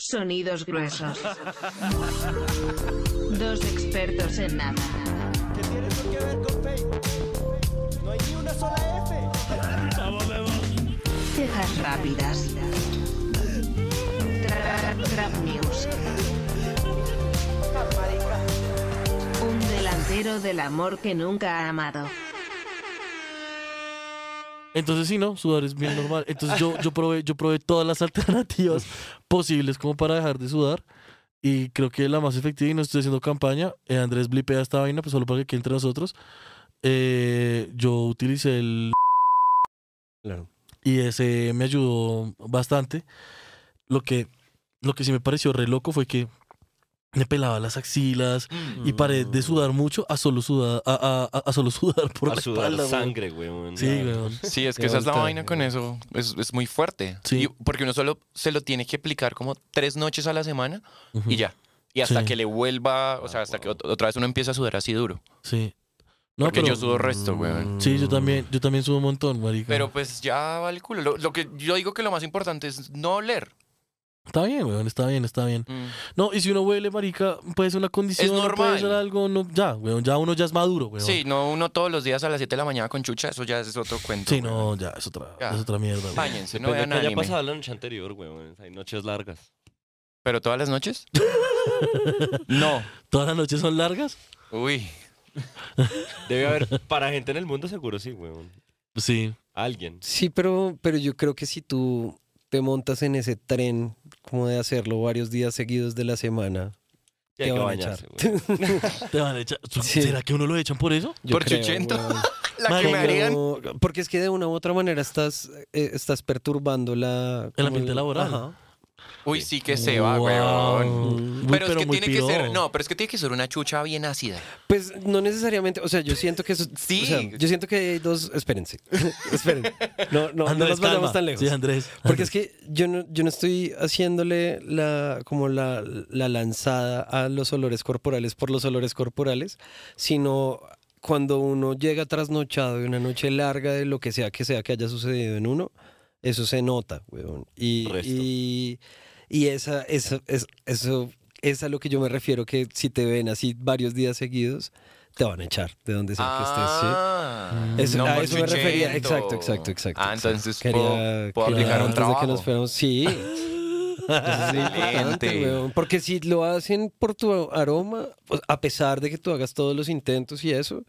Sonidos gruesos. Dos expertos en nada. ¿Qué tiene eso que ver con Facebook? No hay ni una sola F. Quejas rápidas. Tra- Trap News. Un delantero del amor que nunca ha amado. Entonces sí, ¿no? Sudar es bien normal. Entonces yo, yo, probé, yo probé todas las alternativas posibles como para dejar de sudar. Y creo que la más efectiva, y no estoy haciendo campaña, eh, Andrés blipea esta vaina, pues solo para que quede entre nosotros. Eh, yo utilicé el... Claro. Y ese me ayudó bastante. Lo que, lo que sí me pareció re loco fue que me pelaba las axilas y paré de sudar mucho a solo sudar, a, a- a- a solo sudar por A la sudar espalda, sangre, weón. Sí, weón. Sí, es que esa es la vaina con eso. Es, es muy fuerte. Sí. Y porque uno solo se lo tiene que aplicar como tres noches a la semana y ya. Y hasta Sí. que le vuelva, o sea, hasta que ot- otra vez uno empieza a sudar así duro. Sí. No, Porque pero- yo sudo resto, weón. Sí, yo también, yo también subo un montón, marica. Pero pues ya vale culo. Lo, lo que yo digo que lo más importante es no oler. Está bien, weón, está bien, está bien. Mm. No, y si uno huele, marica, puede ser una condición, Es puede normal. ser algo, no, ya, weón, ya uno ya es maduro, weón. Sí, no uno todos los días a las 7 de la mañana con chucha, eso ya es otro cuento. Sí, weón. no, ya, es otra, Ya. es otra mierda, weón. Báñense, no vean que haya anime. pasado la noche anterior, weón. Hay noches largas. ¿Pero todas las noches? no. ¿Todas las noches son largas? Uy. Debe haber, para gente en el mundo seguro sí, weón. Sí. Alguien. Sí, pero, pero yo creo que si tú te montas en ese tren como de hacerlo varios días seguidos de la semana, Te que van a bañarse, echar. Te van a echar. Sí. ¿Será que uno lo echan por eso? yo ¿Por creo, chuchento? weón. La que Marica, me harían. No, porque es que de una u otra manera estás, eh, estás perturbando la... El ambiente laboral. Ajá. Uy, sí que se va, Wow. weón. Uy, Pero, es que muy tiene que ser, piro. no, pero es que tiene que ser una chucha bien ácida. Pues no necesariamente, o sea, yo siento que eso, Sí. o sea, yo siento que hay dos, espérense, esperen, no, no, no Andrés, nos vayamos calma. tan lejos. Sí, Andrés. Porque es que yo no, yo no estoy haciéndole la, como la, la lanzada a los olores corporales por los olores corporales, sino cuando uno llega trasnochado de una noche larga de lo que sea que sea que haya sucedido en uno, eso se nota, weón. Y, Resto. y, y esa, esa, es, eso es a lo que yo me refiero, que si te ven así varios días seguidos, te van a echar de donde sea que estés, ¿sí? Ah, Eso, no a eso me refería. Exacto, exacto, exacto. Ah, exacto. entonces Quería- puedo, aplicar un trabajo. que nos fuéramos- Sí. Es. Porque si lo hacen por tu aroma, pues, a pesar de que tú hagas todos los intentos y eso,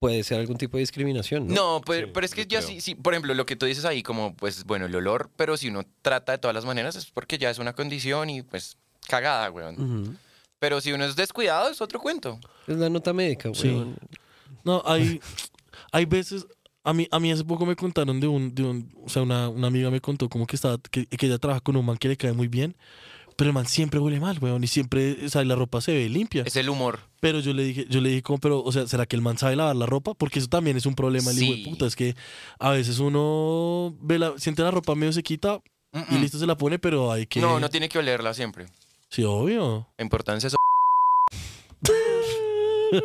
puede ser algún tipo de discriminación, ¿no? No, pero, Sí, pero es que yo ya creo. sí, sí, por ejemplo, lo que tú dices ahí, como, pues, bueno, el olor, pero si uno trata de todas las maneras es porque ya es una condición y, pues, cagada, weón. Pero si uno es descuidado es otro cuento. Es la nota médica, Sí. weón. No, hay, hay veces. A mí, a mí hace poco me contaron de un. De un o sea, una, una amiga me contó como que, estaba, que, que ella trabaja con un man que le cae muy bien. Pero el man siempre huele mal, weón. Y siempre, o sea, la ropa se ve limpia. Es el humor. Pero yo le dije, yo le dije como, pero, o sea, ¿será que el man sabe lavar la ropa? Porque eso también es un problema, el hijo de Sí. puta. Es que a veces uno ve la, siente la ropa medio sequita y listo se la pone, pero hay que. No, no tiene que olerla siempre. Sí, obvio. La importancia es...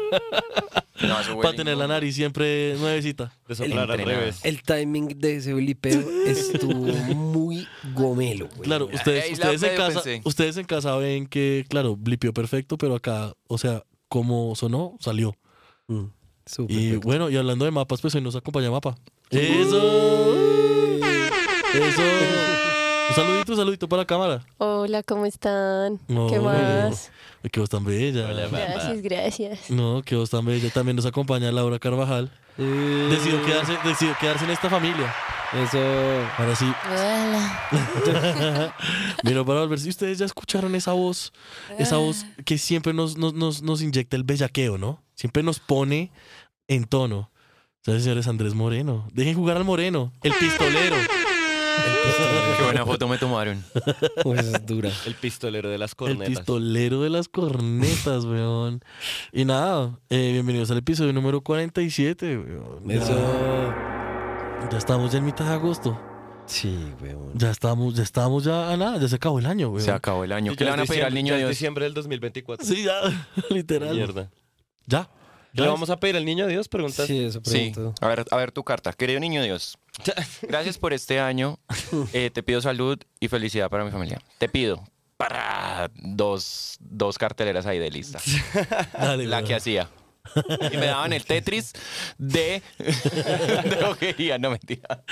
No, eso Para tener la nariz siempre nuevecita. Al entrenado. revés. El timing de ese blipeo estuvo muy gomelo, güey. Claro, ustedes, ustedes, en casa, ustedes en casa ven que, claro, blipió perfecto, pero acá, o sea, como sonó, salió. Mm, Y perfecto. bueno, y hablando de mapas, pues hoy nos acompaña Mapa. ¡Eso! ¡Eso! Un saludito, un saludito para la cámara. Hola, ¿cómo están? No, ¿Qué más? Ay, Qué voz tan bella. Hola. Gracias, gracias. No, qué voz tan bella. También nos acompaña Laura Carvajal. Decidió quedarse, decidió quedarse en esta familia. Eso. Ahora sí, Hola. Mira, para ver si ustedes ya escucharon esa voz, esa voz que siempre nos, nos, nos, nos inyecta el bellaqueo, ¿no? Siempre nos pone en tono. Entonces, señores, Andrés Moreno. Dejen jugar al Moreno, el pistolero. Qué buena foto me tomaron. Pues es dura. El pistolero de las El cornetas. pistolero de las cornetas, weón. Y nada, eh, bienvenidos al episodio número 47, weón. Eso. Ya estamos ya en mitad de agosto. Sí, weón. Ya estamos, ya estamos ya a nada, ya se acabó el año, weón. Se acabó el año. ¿Qué le van a pedir al niño ya es Dios? diciembre del 2024. Sí, ya, literal. Mierda. Ya. ¿Qué le vamos a pedir al niño Dios? Preguntas. Sí, eso Sí, pregunto. a ver, a ver tu carta. Querido niño Dios, gracias por este año. Eh, te pido salud y felicidad para mi familia. Te pido para dos, dos carteleras ahí de lista. Dale, la weón. que hacía. Y me daban el Tetris de droguería, no mentira.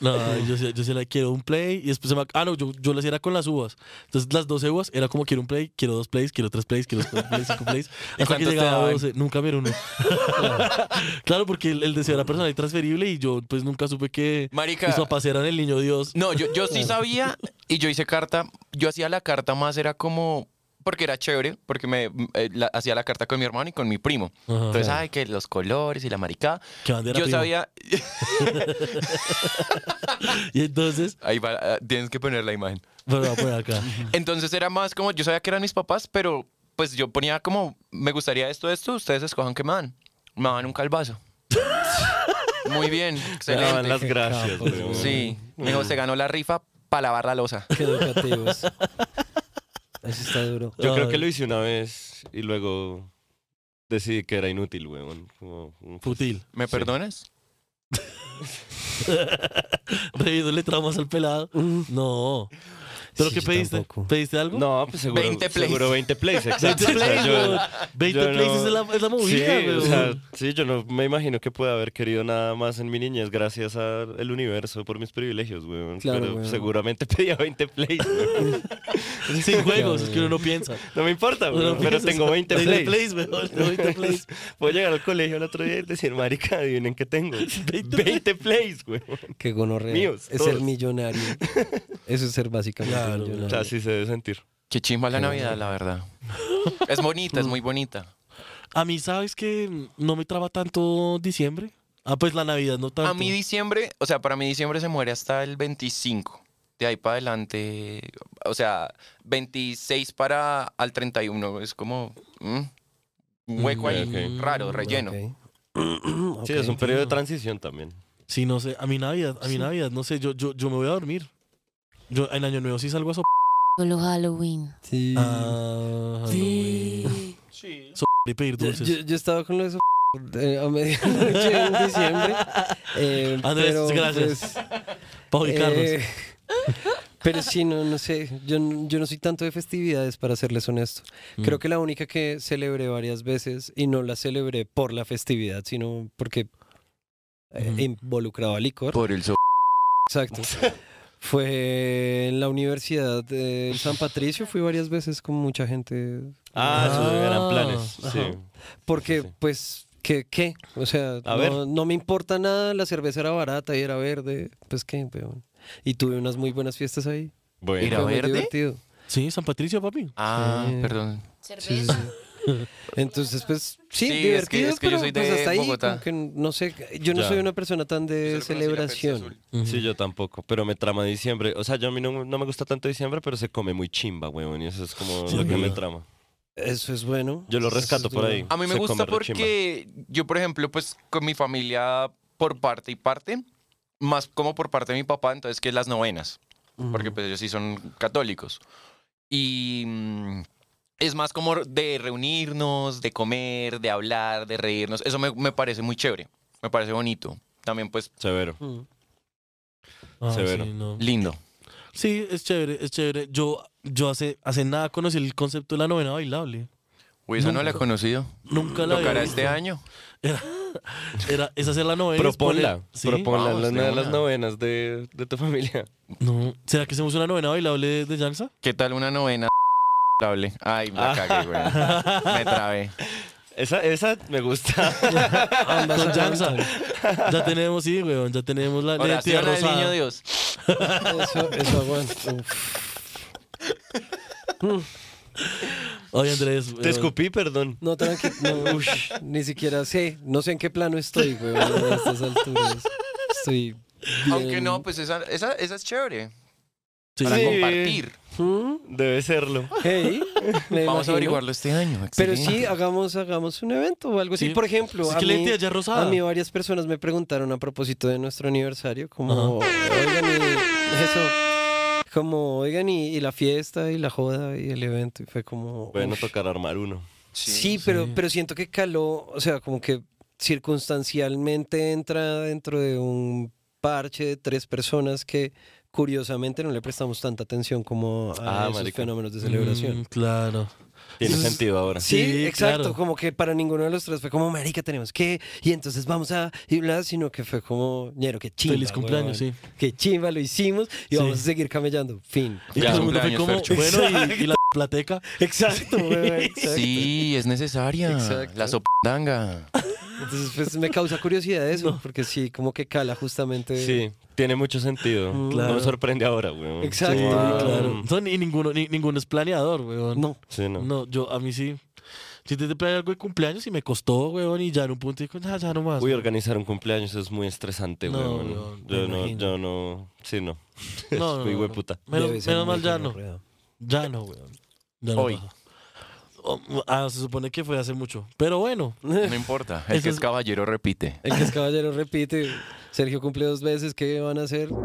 No, yo, yo sí la quiero un play y después se me... Ah, no, yo, yo la hacía era con las uvas. Entonces las 12 uvas era como quiero un play, quiero dos plays, quiero tres plays, quiero cuatro plays, cinco plays. Hasta que llegaba a daban? 12. Nunca me uno. claro, porque el, el deseo era personal y transferible y yo pues nunca supe que Marica. mis papás eran el niño Dios. No, yo, yo sí sabía y yo hice carta. Yo hacía la carta más, era como. Porque era chévere, porque me eh, la- hacía la carta con mi hermano y con mi primo. Ajá. Entonces, ay, que los colores y la maricada. Que bandera Yo primo. sabía. Y entonces, Ahí va, ah, tienes que poner la imagen. bueno, voy a poner acá. Entonces era más como, yo sabía que eran mis papás, pero pues yo ponía como, me gustaría esto, esto, ustedes escojan qué me dan. Me dan un calvazo. Muy bien, Se daban excelente. las gracias. Sí, me dijo, se ganó la rifa para lavar la losa. Qué educativos. Eso está duro. Yo creo que lo hice una vez y luego decidí que era inútil, weón. Como, pues, Futil. ¿Me Sí. perdonas? Reviéndole traumas al pelado. No. ¿Pero Sí, qué pediste? tampoco. ¿Pediste algo? No, pues seguro 20 plays. Seguro 20 plays, 20 exacto. O sea, plays, yo- weón. 20 yo plays no- es, la, es la movida, sí, weón. o sea, sí, yo no me imagino que pueda haber querido nada más en mi niñez gracias al universo por mis privilegios, weón. Claro, Pero weón. seguramente pedía 20 plays, weón. Sin juegos, es que uno no piensa. No me importa, weón, no pero tengo 20 20 plays. plays, weón. 20 plays. Puedo llegar al colegio el otro día y decir, marica, adivinen qué tengo. 20 plays, weón. Qué gonorrea. Míos, es todos. ser millonario. Eso es ser básicamente Claro, millonario. O sea, así se debe sentir. Qué chimba la Navidad, la verdad. Es bonita, es muy bonita. A mí, ¿sabes que no me traba tanto diciembre? Ah, pues la Navidad no tanto. A mí diciembre, o sea, para mí diciembre se muere hasta el 25. De ahí para adelante, o sea, 26 para al 31. Es como mm, un hueco ahí, ok. raro, relleno. Sí, es un periodo de transición también. Sí, no sé. A mi Navidad, a mi Navidad, no sé. Yo, yo, yo me voy a dormir. Yo en Año Nuevo sí salgo a so Solo Halloween. Sí. Ah, Halloween. So y pedir Yo, dulces. yo- yo estaba con lo de eso eh, a medianoche en diciembre. eh, Andrés, pero, gracias. pues, Para ubicarnos. eh, pero sí, no, no sé. Yo, yo no soy tanto de festividades, para serles honesto. Creo Mm. que la única que celebré varias veces, y no la celebré por la festividad, sino porque eh, Ujú. involucraba licor. Por el so Exacto. Fue en la Universidad de San Patricio, fui varias veces con mucha gente. Ah, esos Ah, eran planes. Sí. Porque, Sí. pues, ¿qué? qué? O sea, A no, ver. no me importa nada, la cerveza era barata y era verde. Pues, ¿qué? weón? Y tuve unas muy buenas fiestas ahí. Bueno, ¿Era verde? divertido. Sí, San Patricio, papi. Ah, Sí. perdón. Sí. Entonces, pues, sí, Sí, es que- divertido, es que yo pero soy pues de hasta ahí, Bogotá. que no sé, yo no Ya. soy una persona tan de celebración. Ujú. Sí, yo tampoco, pero me trama diciembre. O sea, yo a mí no, no me gusta tanto diciembre, pero se come muy chimba, weón, y eso es como Sí, lo que me trama. Eso es bueno. Yo lo Eso es rescato por duro. ahí. A mí me Se gusta porque yo, por ejemplo, pues con mi familia por parte y parte, más como por parte de mi papá, entonces que las novenas, porque pues ellos sí son católicos. Y mm, es más como de reunirnos, de comer, de hablar, de reírnos. Eso me, me parece muy chévere, me parece bonito. También pues Severo. Mm. Ah, Severo. sí, no. lindo. Sí, es chévere, es chévere. Yo, yo hace, hace nada conocí el concepto de la novena bailable. Uy, esa no la he conocido. Nunca la Tocará este año. Era, es hacer la novena. es Proponla, poner- ¿Sí? proponla en Vamos, la- una de las novenas de, de tu familia. No. ¿Será que hacemos una novena bailable de, de Yanxa? ¿Qué tal una novena? Ay, me la Ah. cagué, güey. Me trabé. Esa, esa me gusta. Con aguantan. Ya tenemos, sí, weón. Ya tenemos la la identidad Oración al rosada. niño Dios. Eso, eso aguanta. Oye, Andrés. Te weón. escupí, perdón. No, tranqui, no, ush, ni siquiera sé, no sé en qué plano estoy, güey, a estas alturas. Estoy Aunque bien. no, pues esa, esa, esa es chévere. Sí. Para Sí. compartir. ¿Mm? Debe serlo. Hey, Vamos a averiguarlo este año. Pero sí, hagamos, hagamos un evento o algo así. Sí. Por ejemplo, Es a que mí, rosada. a varias personas me preguntaron a propósito de nuestro aniversario, como, oigan, y eso, como, oigan, y, y la fiesta y la joda y el evento. Y fue como... Bueno, tocar armar uno. Sí, pero, sí. pero siento que caló, o sea, como que circunstancialmente entra dentro de un parche de tres personas que curiosamente no le prestamos tanta atención como a Ah, esos fenómenos de celebración. Mm, claro. Tiene Entonces, sentido ahora. Sí, Sí, exacto, claro. como que para ninguno de los tres fue como, marica, tenemos que, y entonces vamos a, y bla, sino que fue como, ñero, que chimba, Feliz cumpleaños, sí. Que chimba, lo hicimos, y Sí. vamos a seguir camellando, fin. Y Ya, el fue como, Fercho. bueno, y, y la plateca. Exacto, exacto. Sí, es necesaria. Exacto. La sopandanga. Entonces, pues me causa curiosidad eso, porque sí, como que cala justamente. Sí, tiene mucho sentido. Mm, No claro. me sorprende ahora, weón. Exacto. Sí, Wow. claro. No, ni ninguno, ni, ninguno es planeador, weón. No. Sí, no. No, yo, a mí sí. Si te planeé algo de cumpleaños y me costó, weón, y ya en un punto digo, "Nah, ya no más. Uy, weón". organizar un cumpleaños es muy estresante, No, weón. Yo no, imagino. yo no. Sí, no. No, no, Muy no, hueputa. Menos, mal ya no. Ya no, weón. Ya no Hoy. pasa. Ah, se supone que fue hace mucho. Pero bueno. No importa. El que es- es caballero repite. El que es caballero repite, Sergio cumple dos veces, ¿qué van a hacer?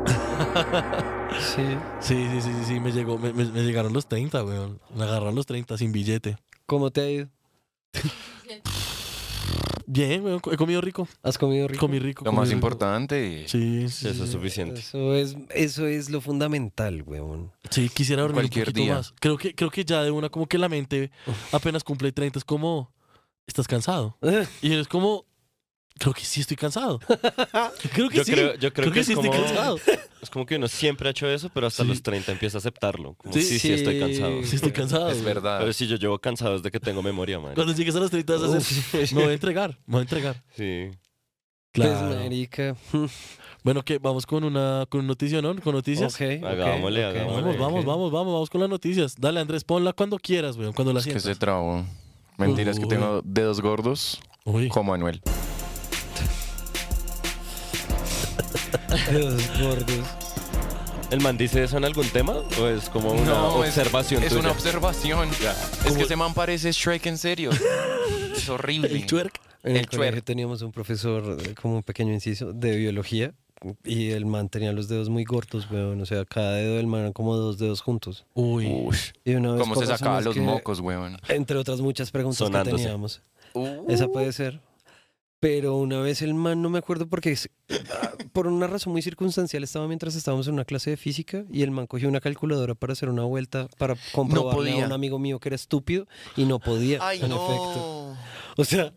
Sí. Sí, sí, sí, sí, sí, me, llegó, me, me- me llegaron los 30, weón. Me agarraron los 30 sin billete. ¿Cómo te ha ido? Bien, weón, he comido rico. ¿Has comido rico? Comí rico. Lo comí más rico. importante. Sí, sí, Eso es suficiente. Eso es, eso es lo fundamental, weón. Sí, quisiera dormir Cualquier un poquito día. más. Creo que, creo que ya de una como que la mente apenas cumple 30 es como, estás cansado. Y es como, creo que sí estoy cansado. Creo que Yo sí. creo, yo creo, que, sí es, como, estoy cansado. es como que uno siempre ha hecho eso, pero hasta Sí. los 30 empieza a aceptarlo. Como, Sí, sí, sí, estoy cansado. Sí estoy cansado. Es verdad. Pero sí, yo llevo cansado desde que tengo memoria, man. Cuando llegues a los 30 vas a hacer, me voy a entregar, me voy a entregar. Sí. Pues, Claro. marica. Bueno, que vamos con una con noticia, ¿no? Con noticias. Ok, Hagámosle, ok. hagámosle. Vamos, vamos, vamos, vamos, vamos con las noticias. Dale, Andrés, ponla cuando quieras, weón, cuando la Es que sientas. se trabó. Mentiras que Uy. tengo dedos gordos Uy. como Manuel. Dedos gordos. ¿El man dice eso en algún tema? ¿O es como una No, es- observación Es, tuya? una observación. Es que ese man parece Shrek en serio. Es horrible. El twerk. En el, El colegio teníamos un profesor, eh, como un pequeño inciso, de biología. Y el man tenía los dedos muy cortos, weón. O sea, cada dedo del man eran como dos dedos juntos. Uy. Ush, Y una vez ¿Cómo se sacaba los que- mocos, weón? Entre otras muchas preguntas Sonándose. que teníamos. Uh. Esa puede ser. Pero una vez el man, no me acuerdo porque es- ah, por una razón muy circunstancial estaba mientras estábamos en una clase de física y el man cogió una calculadora para hacer una vuelta para comprobarle a un amigo mío que era estúpido y no podía, Ay, en no. efecto. O sea,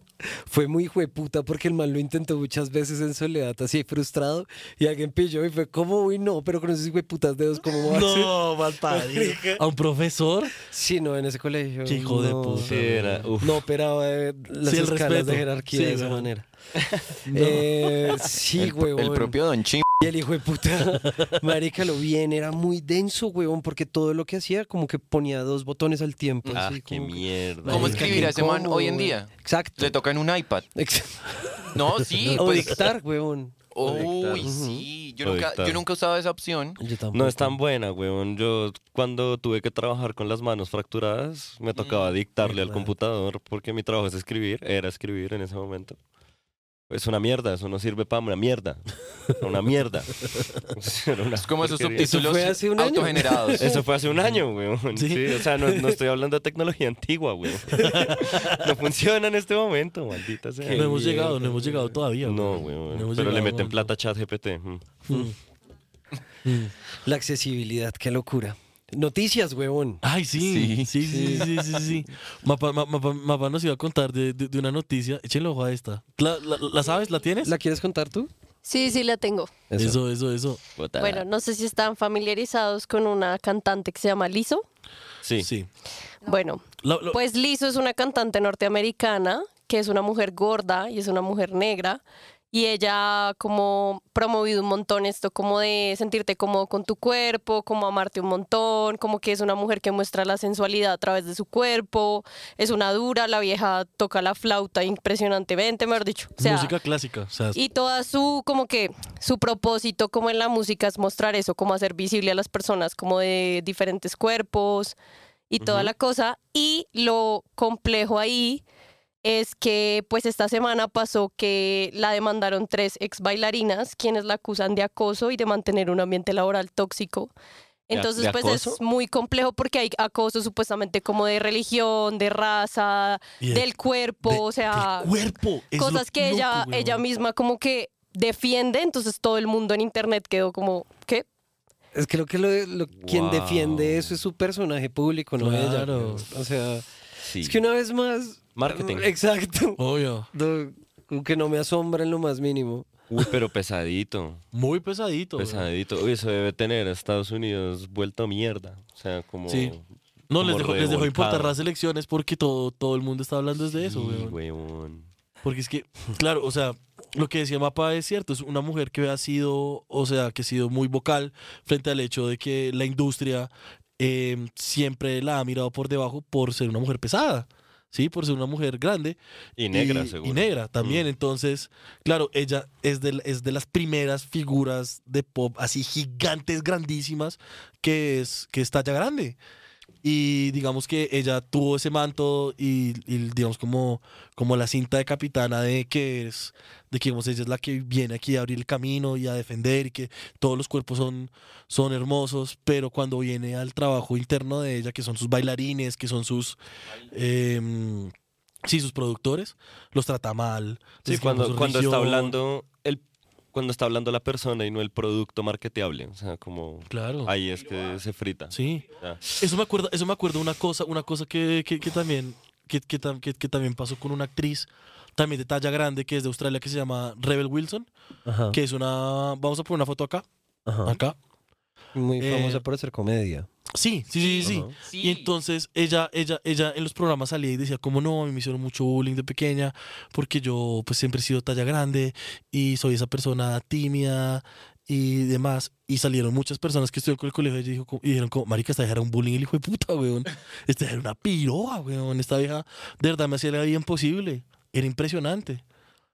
fue muy jueputa porque el man lo intentó muchas veces en soledad, así frustrado, y alguien pilló y fue como, uy, no, pero con esos hueputas dedos, ¿cómo va a hacer? No, mal parido. ¿A un profesor? Sí, no, en ese colegio. Qué hijo de no, puta. Sí, era, uf. No operaba eh, las Sí, escalas respeto. de jerarquía Sí, de esa manera. No. Eh, sí, el, huevón. el propio Don Chim. Y el hijo de puta, marica, lo bien, era muy denso, huevón, porque todo lo que hacía como que ponía dos botones al tiempo. Ah, así, qué como que- mierda. ¿Cómo Marica, escribir a ese man hoy en día? Exacto. Le toca en un iPad. Ex- No, sí, o pues. dictar, huevón. Uy, sí. Yo nunca, yo nunca he usado esa opción. Yo. No es tan buena, weón. Yo cuando tuve que trabajar con las manos fracturadas, me tocaba dictarle al verdad. computador porque mi trabajo es escribir, era escribir en ese momento. Es una mierda, eso no sirve para una mierda. Una mierda. Una Es como esos. Eso subtítulos fue hace un año. autogenerados. Eso fue hace un año, weón. Sí. Sí. o sea, no, no estoy hablando de tecnología antigua, weón. No funciona en este momento, maldita sea. No hemos mierda, llegado, no hemos llegado todavía. No, weón. No Pero le meten plata a chat GPT. Mm. Mm. La accesibilidad, qué locura. Noticias, huevón. Ay, sí. Sí, Sí. sí, sí, sí, sí. sí. Mapa, ma- mapa, mapa nos iba a contar de, de- de una noticia. Échenle ojo a esta. ¿La, la, la sabes? ¿La tienes? ¿La quieres contar tú? Sí, sí, la tengo. Eso, eso, eso. Puta. Bueno, no sé si están familiarizados con una cantante que se llama Lizzo. Sí. Sí. Bueno, lo- pues Lizzo es una cantante norteamericana que es una mujer gorda y es una mujer negra. Y ella como promovido un montón esto como de sentirte cómodo con tu cuerpo, como amarte un montón, como que es una mujer que muestra la sensualidad a través de su cuerpo, es una dura, la vieja toca la flauta impresionantemente, mejor dicho. O sea, música clásica. O sea, y toda su, como que, su propósito como en la música es mostrar eso, como hacer visible a las personas como de diferentes cuerpos y toda la cosa. Y lo complejo ahí es que pues esta semana pasó que la demandaron tres ex bailarinas quienes la acusan de acoso y de mantener un ambiente laboral tóxico. ¿De- Entonces, pues acoso? es muy complejo porque hay acoso supuestamente como de religión, de raza, del cuerpo, de- o sea, del cuerpo. Cosas que ella, weón. ella misma como que defiende, entonces todo el mundo en internet quedó como, ¿qué? Es creo que lo, lo- quien defiende eso es su personaje público, no ella. Claro. O sea, Sí. es que una vez más. Marketing. Exacto. Obvio. No, que no me asombra en lo más mínimo. Uy, pero pesadito. Muy pesadito. Pesadito. Uy, eso debe tener a Estados Unidos vuelto mierda. O sea, como. Sí. No, les dejó, les dejó importar las elecciones porque todo, todo el mundo está hablando desde eso, Sí, weón. weón. Porque es que, claro, o sea, lo que decía Mapa es cierto, es una mujer que ha sido, o sea, que ha sido muy vocal frente al hecho de que la industria eh, siempre la ha mirado por debajo por ser una mujer pesada, ¿sí? Por ser una mujer grande. Y negra, y, seguro. y negra también. Mm. Entonces, claro, ella es de, es de las primeras figuras de pop así gigantes, grandísimas, que es, que es talla grande. Y digamos que ella tuvo ese manto y, y digamos como, como la cinta de capitana de que es, de que digamos, ella es la que viene aquí a abrir el camino y a defender y que todos los cuerpos son, son hermosos, pero cuando viene al trabajo interno de ella, que son sus bailarines, que son sus, em, sí, sus productores, los trata mal. Sí, cuando, cuando está hablando el cuando está hablando la persona y no el producto marketeable. O sea, como Claro. ahí es que se frita. Sí. Ya. Eso me acuerda, eso me acuerdo una cosa, una cosa que, que, que también, que, que- que también pasó con una actriz también de talla grande que es de Australia que se llama Rebel Wilson, Ajá. que es una, vamos a poner una foto acá, ajá. acá. Muy Eh, famosa por hacer comedia. Sí, sí, sí, sí. Sí. Y entonces ella, ella, ella en los programas salía y decía como no, a mí me hicieron mucho bullying de pequeña porque yo pues siempre he sido talla grande y soy esa persona tímida y demás. Y salieron muchas personas que estuvieron con el colegio y, dijo, y dijeron como, marica, esta vieja era un bullying el hijo de puta, weón. Esta vieja era una piroa, weón. Esta vieja de verdad me hacía la vida imposible. Era impresionante.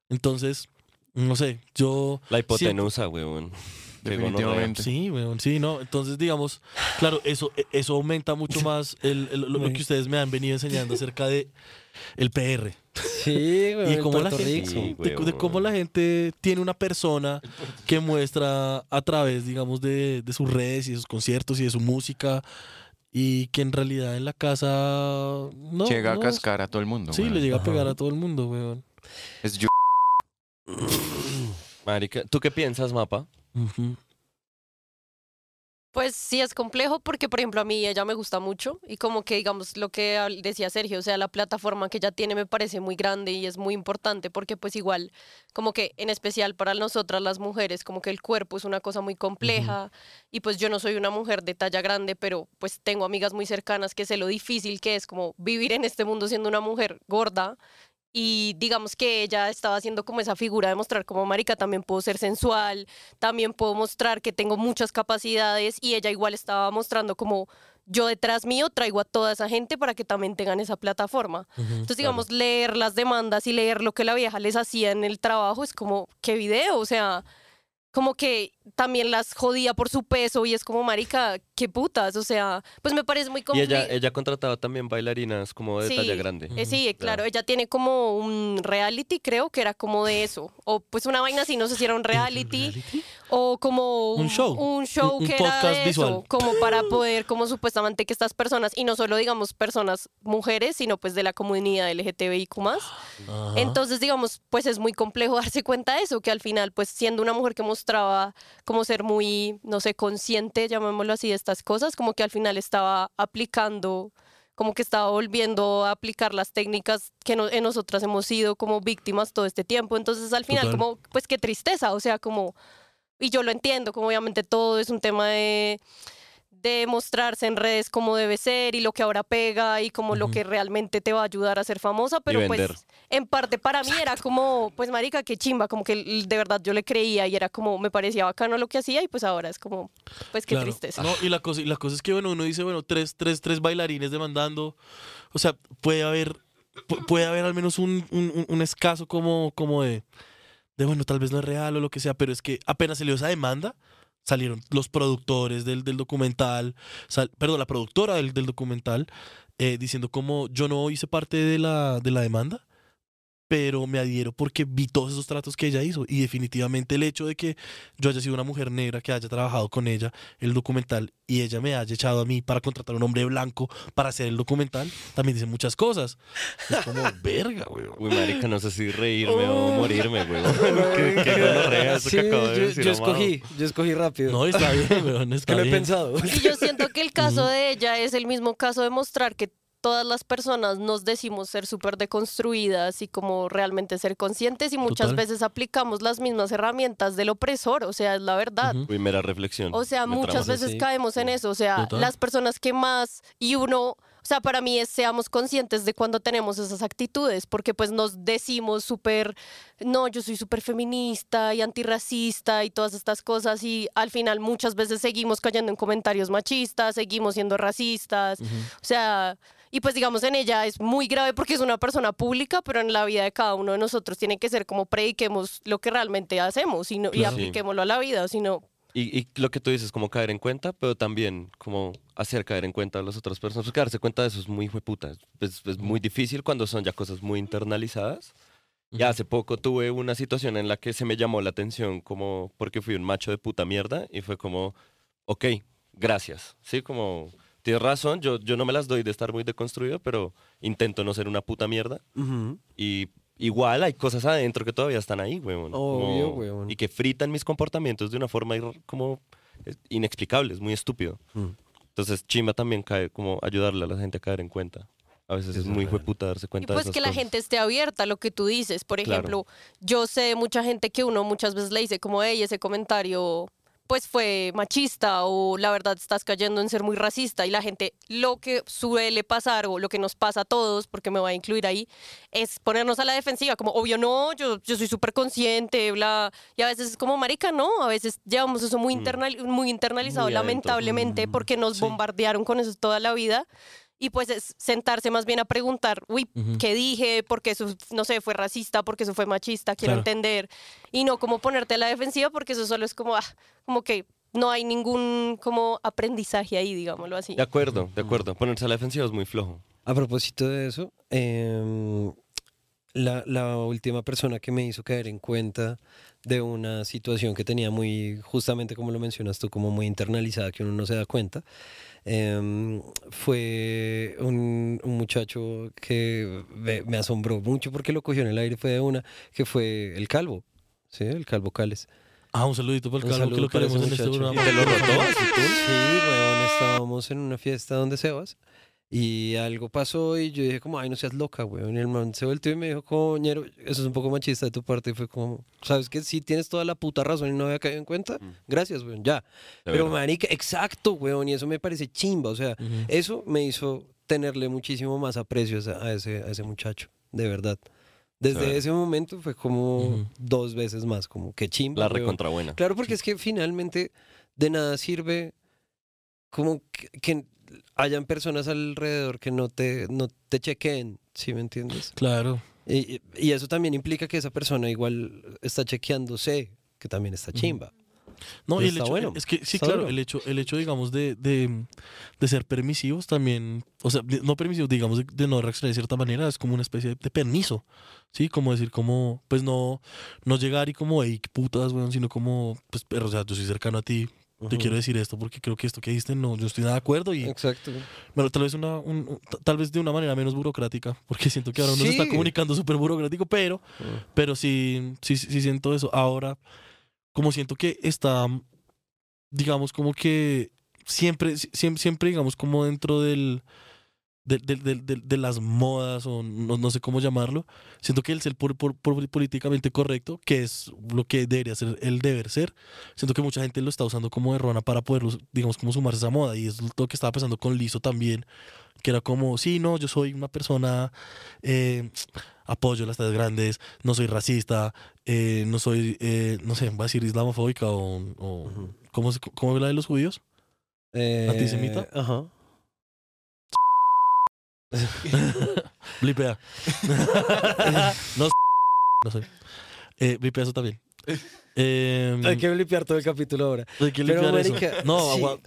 Entonces, no sé, yo... La hipotenusa, weón. Definitivamente. Sí, weón, sí, ¿no? Entonces, digamos, claro, eso, e- eso aumenta mucho más el- el- lo, lo que ustedes me han venido enseñando acerca de el PR. Sí, güey. Y cómo la gente. Sí, de, weón. de cómo la gente tiene una persona que muestra a través, digamos, de, de sus redes y de sus conciertos y de su música y que en realidad en la casa no Llega no, a cascar a todo el mundo. Sí, weón. le llega a pegar Ajá. a todo el mundo, weón. Es yo. Marica, ¿tú qué piensas, Mapa? Ujú. Pues sí es complejo porque, por ejemplo, a mí ella me gusta mucho y como que, digamos, lo que decía Sergio, o sea, la plataforma que ella tiene me parece muy grande y es muy importante porque pues igual, como que en especial para nosotras las mujeres, como que el cuerpo es una cosa muy compleja y pues yo no soy una mujer de talla grande, pero pues tengo amigas muy cercanas que sé lo difícil que es como vivir en este mundo siendo una mujer gorda y digamos que ella estaba haciendo como esa figura de mostrar como marica también puedo ser sensual, también puedo mostrar que tengo muchas capacidades y ella igual estaba mostrando como yo detrás mío traigo a toda esa gente para que también tengan esa plataforma. Entonces, digamos, leer las demandas y leer lo que la vieja les hacía en el trabajo es como, ¿qué video? O sea, como que también las jodía por su peso y es como, marica, qué putas. O sea, pues me parece muy Y complicado. ella, ella contrataba también bailarinas como de Sí. talla grande. Eh, sí, claro, ella tiene como un reality, creo que era como de eso. O pues una vaina así, no sé si era un reality, o como Un show, un show un- un que era podcast de eso, como para poder, como supuestamente que estas personas, y no solo digamos personas mujeres, sino pues de la comunidad LGTBIQ+, Ajá. entonces, digamos, pues es muy complejo darse cuenta de eso, que al final, pues siendo una mujer que mostraba como ser muy, no sé, consciente, llamémoslo así, de estas cosas, como que al final estaba aplicando, como que estaba volviendo a aplicar las técnicas que no- en nosotras hemos sido como víctimas todo este tiempo. Entonces, al final, Total. como, pues qué tristeza, o sea, como, y yo lo entiendo, como obviamente todo es un tema de de mostrarse en redes como debe ser y lo que ahora pega y como lo que realmente te va a ayudar a ser famosa, pero pues en parte para mí era como, pues marica, qué chimba, como que de verdad yo le creía y era como, me parecía bacano lo que hacía y pues ahora es como, pues qué Claro. tristeza. No, y la cosa, y la cosa es que, bueno, uno dice, bueno, tres, tres, tres bailarines demandando. O sea, puede haber, pu- puede haber al menos un, un- escaso como, como de, de, bueno, tal vez no es real o lo que sea, pero es que apenas salió esa demanda, salieron los productores del, del documental, sal- perdón, la productora del, del documental, eh, diciendo como yo no hice parte de la, de la demanda. Pero me adhiero porque vi todos esos tratos que ella hizo y definitivamente el hecho de que yo haya sido una mujer negra, que haya trabajado con ella el documental y ella me haya echado a mí para contratar a un hombre blanco para hacer el documental, también dice muchas cosas. Es como, verga, güey. Uy, marica, no sé si reírme o morirme, güey. qué, qué gonorrea eso Sí, que acabo de yo, decir, yo escogí, yo escogí rápido. No, está bien, weón, está que lo he bien. pensado. Y yo siento que el caso de ella es el mismo caso de mostrar que todas las personas nos decimos ser súper deconstruidas y como realmente ser conscientes y muchas Total. veces aplicamos las mismas herramientas del opresor, o sea, es la verdad. Ujú. Uy, mera reflexión. O sea, Me muchas veces caemos en eso. O sea, Total. las personas que más y uno, o sea, para mí es seamos conscientes de cuando tenemos esas actitudes, porque pues nos decimos súper, no, yo soy súper feminista y antirracista y todas estas cosas y al final muchas veces seguimos cayendo en comentarios machistas, seguimos siendo racistas, o sea... Y pues digamos en ella es muy grave porque es una persona pública, pero en la vida de cada uno de nosotros tiene que ser como prediquemos lo que realmente hacemos y, no, y Claro. apliquémoslo a la vida, o si no, Y, y lo que tú dices, como caer en cuenta, pero también como hacer caer en cuenta a las otras personas. Porque darse cuenta de eso es muy hijo de puta. Es, es muy difícil cuando son ya cosas muy internalizadas. Ya hace poco tuve una situación en la que se me llamó la atención como porque fui un macho de puta mierda y fue como, ok, gracias. Sí, como, tienes razón, yo, yo no me las doy de estar muy deconstruido, pero intento no ser una puta mierda. Y igual hay cosas adentro que todavía están ahí, weón. Obvio, Como- weón. Y que fritan mis comportamientos de una forma como eh, inexplicable, es muy estúpido. Mm. Entonces, chima también cae como ayudarle a la gente a caer en cuenta. A veces es muy puta darse Y cuenta de pues esas que la cosas. gente esté abierta a lo que tú dices. Por Claro. ejemplo, yo sé de mucha gente que uno muchas veces le dice como, hey, ese comentario pues fue machista o la verdad estás cayendo en ser muy racista y la gente lo que suele pasar o lo que nos pasa a todos, porque me voy a incluir ahí, es ponernos a la defensiva, como obvio no, yo, yo soy súper consciente, bla, y a veces es como marica, no, a veces llevamos eso muy, Mm. internal, muy internalizado Muy lamentablemente porque nos sí. bombardearon con eso toda la vida y pues es sentarse más bien a preguntar, uy, Ujú. ¿qué dije? Porque eso, no sé, fue racista, porque eso fue machista, quiero Claro. entender. Y no como ponerte a la defensiva, porque eso solo es como, ah, como que no hay ningún como aprendizaje ahí, digámoslo así. De acuerdo, de acuerdo. Ponerse a la defensiva es muy flojo. A propósito de eso, em, la, la última persona que me hizo caer en cuenta de una situación que tenía muy, justamente como lo mencionas tú, como muy internalizada, que uno no se da cuenta, em, fue un, un muchacho que me, me asombró mucho porque lo cogió en el aire, fue de una, que fue el calvo, ¿sí? El calvo Cales. Ah, un saludito para el calvo que lo queremos en este programa. ¿Te lo rotó? Sí, weón, estábamos en una fiesta donde Sebas y algo pasó y yo dije como, ay, no seas loca, weón. Y el man se volteó y me dijo, coñero, eso es un poco machista de tu parte. Y fue como, ¿sabes que Sí tienes toda la puta razón y no había caído en cuenta. Mm. Gracias, weón, ya. De Pero verdad. marica, exacto, weón, y eso me parece chimba. O sea, eso me hizo tenerle muchísimo más aprecio a ese- a ese, muchacho, de verdad. Desde Claro. ese momento fue como dos veces más, como que chimba. La recontra buena. Claro, porque es que finalmente de nada sirve como que, que hayan personas alrededor que no te, no te chequeen, ¿sí me entiendes? Claro. Y, y eso también implica que esa persona igual está chequeándose, que también está chimba. No, y el hecho, bueno, es que sí, claro, el hecho, el hecho, digamos, de, de, de ser permisivos también, o sea, no permisivos, digamos, de, de no reaccionar de cierta manera, es como una especie de, permiso, ¿sí? Como decir, como, pues no, no llegar y como, hey, qué putas, weón, sino como, pues, pero, o sea, yo soy cercano a ti, te quiero decir esto porque creo que esto que dijiste, no, yo estoy nada de acuerdo y, Exacto. bueno, tal vez una, un- tal vez de una manera menos burocrática, porque siento que ahora uno se está comunicando súper burocrático, pero, pero sí, sí, sí sí siento eso. Ahora, como siento que está, digamos, como que siempre, siempre, siempre digamos, como dentro del, de, de- de- de- las modas, o no, no sé cómo llamarlo, siento que el ser por, por- por políticamente correcto, que es lo que debería ser el deber ser, siento que mucha gente lo está usando como de rona para poder, digamos, como sumarse a esa moda, y es lo que estaba pensando con Lizo también, que era como, sí, no, yo soy una persona, eh, apoyo las tallas grandes, no soy racista, eh, no soy, eh, no sé, voy a decir islamofóbica o, o Ujú. ¿cómo, se- ¿cómo es la de los judíos? Eh, ¿Antisemita? Ajá. Blipea. no, no sé. Eh, blipea eso también. Eh, Hay que limpiar todo el capítulo ahora. hay que pero, eso. marica, No, sí. agua,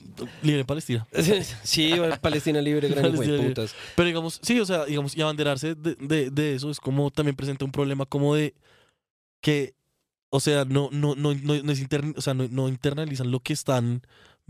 libre Palestina. sí, Palestina libre, gran Palestina libre. putas. Pero digamos, sí, o sea, digamos, y abanderarse de, de, de eso es como también presenta un problema como de que, o sea, no, no, no, no, no es intern- o sea, no, no internalizan lo que están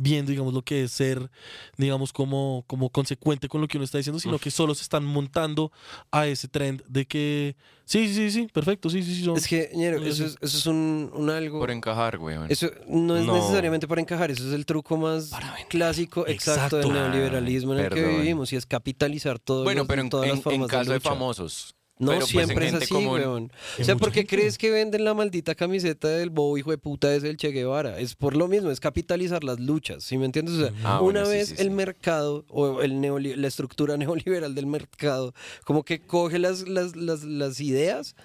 viendo, digamos, lo que es ser, digamos, como, como consecuente con lo que uno está diciendo, sino que solo se están montando a ese trend de que, sí, sí, sí, sí, perfecto, sí, sí, sí. son- Es que, ñero, eso sí. es, eso es un, un algo. Por encajar, güey. Eso no es No. necesariamente para encajar, eso es el truco más clásico, exacto, del neoliberalismo en el que vivimos y es capitalizar todo Bueno, pero en, todas en- las en formas caso de, lucha. famosos. No pero pues en siempre es así, común. weón. O sea, ¿por qué gente. crees que venden la maldita camiseta del bobo hijo de puta es el Che Guevara? Es por lo mismo, es capitalizar las luchas, ¿sí me entiendes? O sea, Ah, una bueno, vez sí, el sí. mercado o el la estructura neoliberal del mercado como que coge las, las, las, las ideas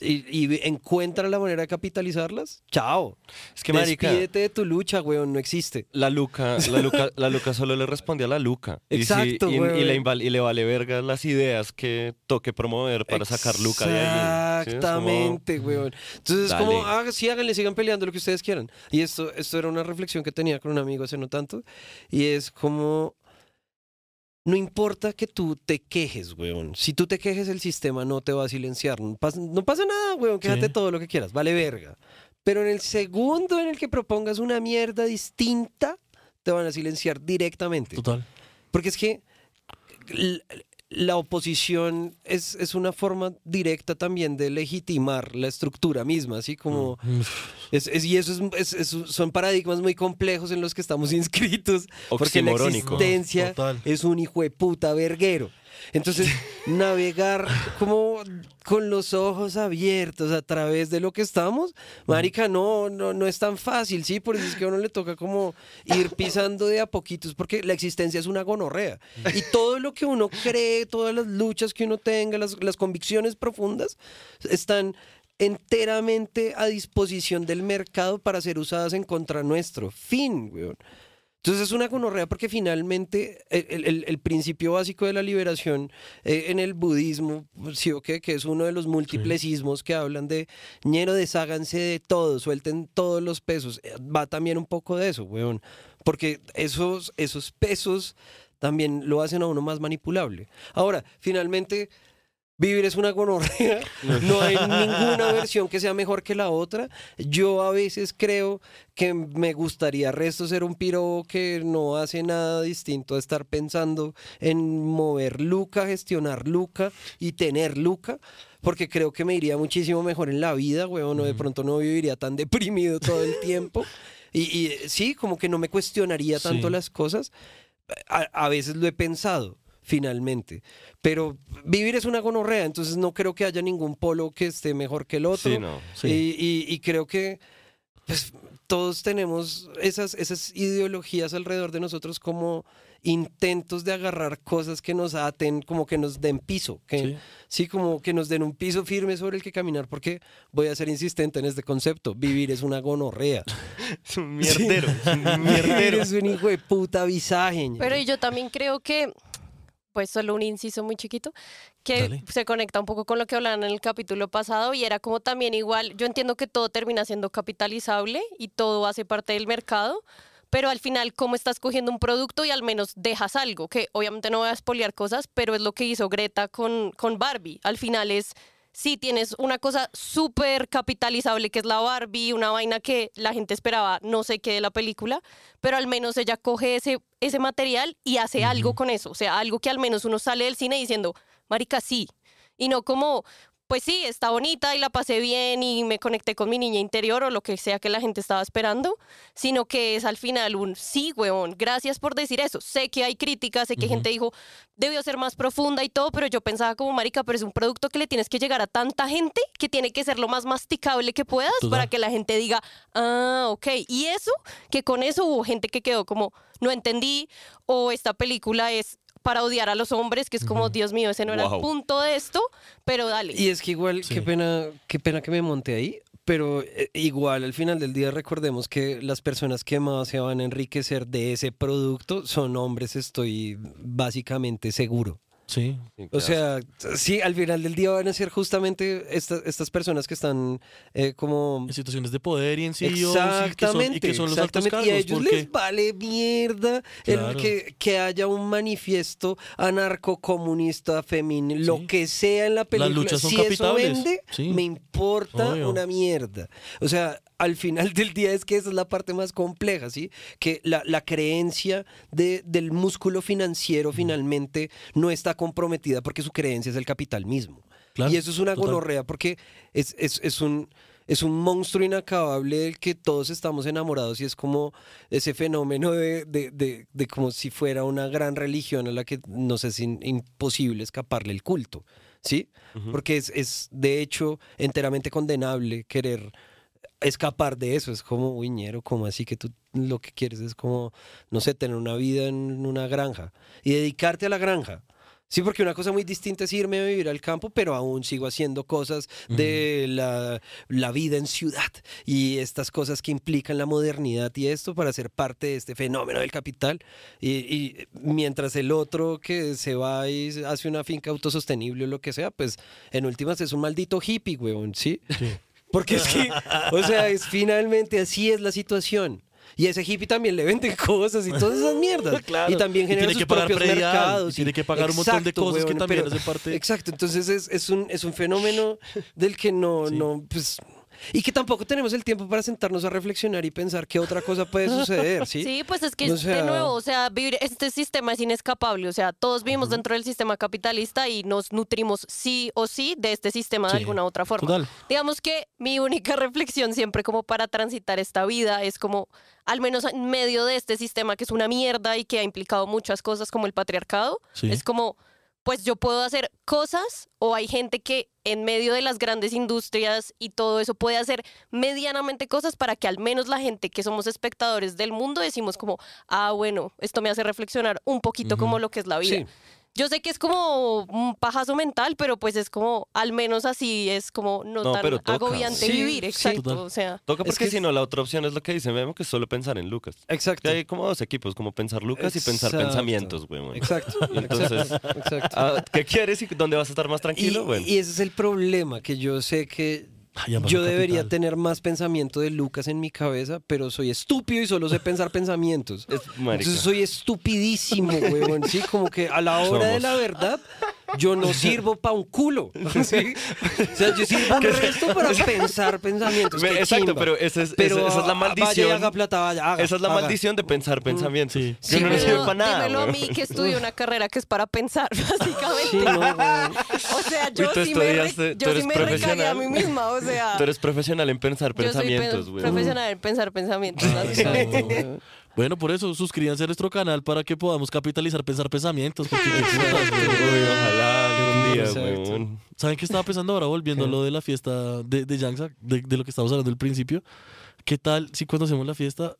y, y encuentra la manera de capitalizarlas, chao. Es que, marica, Despídete de tu lucha, weón, no existe. la Luca, la Luca, la Luca solo le responde a la Luca. Y si- Exacto, y, y güey. le y le vale verga las ideas que toque promover para sacar Luca de ahí. ¿sí? Es como- Exactamente, weón. Entonces es como, ah, sí, háganle, sigan peleando lo que ustedes quieran. Y esto, esto era una reflexión que tenía con un amigo hace no tanto. Y es como, no importa que tú te quejes, weón. Si tú te quejes, el sistema no te va a silenciar. No pasa, no pasa nada, weón. Quéjate Sí. todo lo que quieras, vale verga. Pero en el segundo en el que propongas una mierda distinta, te van a silenciar directamente. Total. Porque es que la oposición es, es una forma directa también de legitimar la estructura misma, así como... Mm. es- es- y eso es, es- es- son paradigmas muy complejos en los que estamos inscritos, porque la existencia Total. es un hijo de puta verguero. Entonces, navegar como con los ojos abiertos a través de lo que estamos, marica, no, no, no es tan fácil, ¿sí? Por eso es que a uno le toca como ir pisando de a poquitos, porque la existencia es una gonorrea. Y todo lo que uno cree, todas las luchas que uno tenga, las, las convicciones profundas, están enteramente a disposición del mercado para ser usadas en contra nuestro. Fin, weón. Entonces es una gonorrea porque finalmente el, el- el principio básico de la liberación eh, en el budismo, sí o qué, que es uno de los múltiples ismos que hablan de ñero, desháganse de todo, suelten todos los pesos, eh, va también un poco de eso, weón. Porque esos, esos pesos también lo hacen a uno más manipulable. Ahora, finalmente, vivir es una gonorrea, no hay ninguna versión que sea mejor que la otra. Yo a veces creo que me gustaría resto ser un piro que no hace nada distinto a estar pensando en mover Luca, gestionar Luca y tener Luca. Porque creo que me iría muchísimo mejor en la vida, weón, o de pronto no viviría tan deprimido todo el tiempo. Y, y, sí, como que no me cuestionaría tanto Sí. las cosas. A, a veces lo he pensado, finalmente. Pero vivir es una gonorrea, entonces no creo que haya ningún polo que esté mejor que el otro. Sí, no. Sí. Y, y- y creo que pues, todos tenemos esas, esas ideologías alrededor de nosotros como intentos de agarrar cosas que nos aten, como que nos den piso, que Sí. sí. como que nos den un piso firme sobre el que caminar, porque voy a ser insistente en este concepto, vivir es una gonorrea. Es un mierdero. es un Vivir mierdero. es un hijo de puta visaje. Pero yo también creo que, pues solo un inciso muy chiquito, que Dale. se conecta un poco con lo que hablaban en el capítulo pasado y era como también igual, yo entiendo que todo termina siendo capitalizable y todo hace parte del mercado, pero al final cómo estás cogiendo un producto y al menos dejas algo, que obviamente no voy a espolear cosas, pero es lo que hizo Greta con, con Barbie. Al final es, sí, tienes una cosa súper capitalizable que es la Barbie, una vaina que la gente esperaba no sé qué de la película, pero al menos ella coge ese, ese material y hace algo con eso, o sea, algo que al menos uno sale del cine diciendo, marica, sí, y no como... Pues sí, está bonita y la pasé bien y me conecté con mi niña interior o lo que sea que la gente estaba esperando, sino que es al final un sí, weón, gracias por decir eso. Sé que hay críticas, sé que gente dijo, debió ser más profunda y todo, pero yo pensaba como marica, pero es un producto que le tienes que llegar a tanta gente que tiene que ser lo más masticable que puedas Total. para que la gente diga, ah, ok. Y eso, que con eso hubo gente que quedó como, no entendí, o esta película es para odiar a los hombres, que es como, Dios mío, ese no era el punto de esto, pero dale. Y es que igual, Sí. qué pena, qué pena que me monte ahí, pero eh, igual al final del día recordemos que las personas que más se van a enriquecer de ese producto son hombres, estoy básicamente seguro. Sí. Sí, O sea, sí, al final del día van a ser justamente estas, estas personas que están eh, como... En situaciones de poder y en sí. y que son, Exactamente, y que son los altos exactamente. cargos. y a ellos porque- les vale mierda el que, que haya un manifiesto anarcocomunista femenino, lo Sí. que sea en la película. luchas son si capitables, eso vende, sí. me importa Obvio. una mierda. O sea, al final del día es que esa es la parte más compleja, ¿sí? Que la, la creencia de, del músculo financiero finalmente no está comprometida porque su creencia es el capital mismo. Claro, y eso es una total. gonorrea porque es, es, es un... Es un monstruo inacabable del que todos estamos enamorados y es como ese fenómeno de, de, de- de como si fuera una gran religión a la que nos es imposible escaparle el culto, ¿sí? Ujú. Porque es, es de hecho enteramente condenable querer escapar de eso. Es como, uy, ñero, como así que tú lo que quieres es como, no sé, tener una vida en una granja y dedicarte a la granja. Sí, porque una cosa muy distinta es irme a vivir al campo, pero aún sigo haciendo cosas de la, la vida en ciudad y estas cosas que implican la modernidad y esto para ser parte de este fenómeno del capital. Y, y mientras el otro que se va y hace una finca autosostenible o lo que sea, pues en últimas es un maldito hippie, weón, ¿sí? Sí. Porque es que, o sea, es finalmente así es la situación. Y a ese hippie también le venden cosas y todas esas mierdas. Claro. Y también Y genera tiene sus que pagar propios predial, mercados. y tiene que pagar un montón de cosas que también hacen parte- Exacto, entonces es, es un, es un fenómeno del que no, Sí. no, pues... Y que tampoco tenemos el tiempo para sentarnos a reflexionar y pensar qué otra cosa puede suceder, ¿sí? ¿Sí? pues es que O sea- de nuevo, o sea, vivir este sistema es inescapable, o sea, todos vivimos dentro del sistema capitalista y nos nutrimos sí o sí de este sistema de alguna otra forma. Total. Digamos que mi única reflexión siempre como para transitar esta vida es como, al menos en medio de este sistema que es una mierda y que ha implicado muchas cosas como el patriarcado, Sí. es como, pues yo puedo hacer cosas o hay gente que en medio de las grandes industrias y todo eso puede hacer medianamente cosas para que al menos la gente que somos espectadores del mundo decimos como, ah, bueno, esto me hace reflexionar un poquito como lo que es la vida. Sí. Yo sé que es como un pajazo mental, pero pues es como, al menos así es como no, No, tan agobiante Sí, vivir, exacto. O sea, Toca Es porque que si es- no, la otra opción es lo que dice Memo, que es solo pensar en Lucas. Exacto. Que hay como dos equipos, como pensar Lucas y pensar pensamientos, güey. bueno. Exacto. Entonces, exacto. Ah, ¿Qué quieres y dónde vas a estar más tranquilo? Y, bueno. y ese es el problema, que yo sé que yo debería capital. tener más pensamiento de Lucas en mi cabeza, pero soy estúpido y solo sé pensar pensamientos. Es. Entonces soy estupidísimo, huevón. Sí, como que a la hora de la verdad, yo no sirvo para un culo. ¿sí? O sea, yo sirvo un resto para pensar pensamientos. Qué Exacto, chimba. pero esa es, Pero esa, esa es la ah, Vaya maldición. haga plata, vaya, haga, esa es la haga. maldición de pensar pensamientos. Sí. Que Sí, no pero sirve para nada. dímelo a güey. mí que estudio una carrera que es para pensar, básicamente. Sí, no. O sea, yo tú sí me, re- estudiaste- tú yo eres sí me recagué a mí misma, o sea, Tú eres profesional en pensar yo soy pensamientos, pe- güey. profesional en pensar pensamientos. Huevón. Bueno, por eso suscríbanse a nuestro canal para que podamos capitalizar pensar pensamientos. porque ojalá algún día, Exacto. güey. ¿Saben qué estaba pensando ahora volviendo a lo de la fiesta de, de Yangsa, de, de lo que estábamos hablando al principio? ¿Qué tal si cuando hacemos la fiesta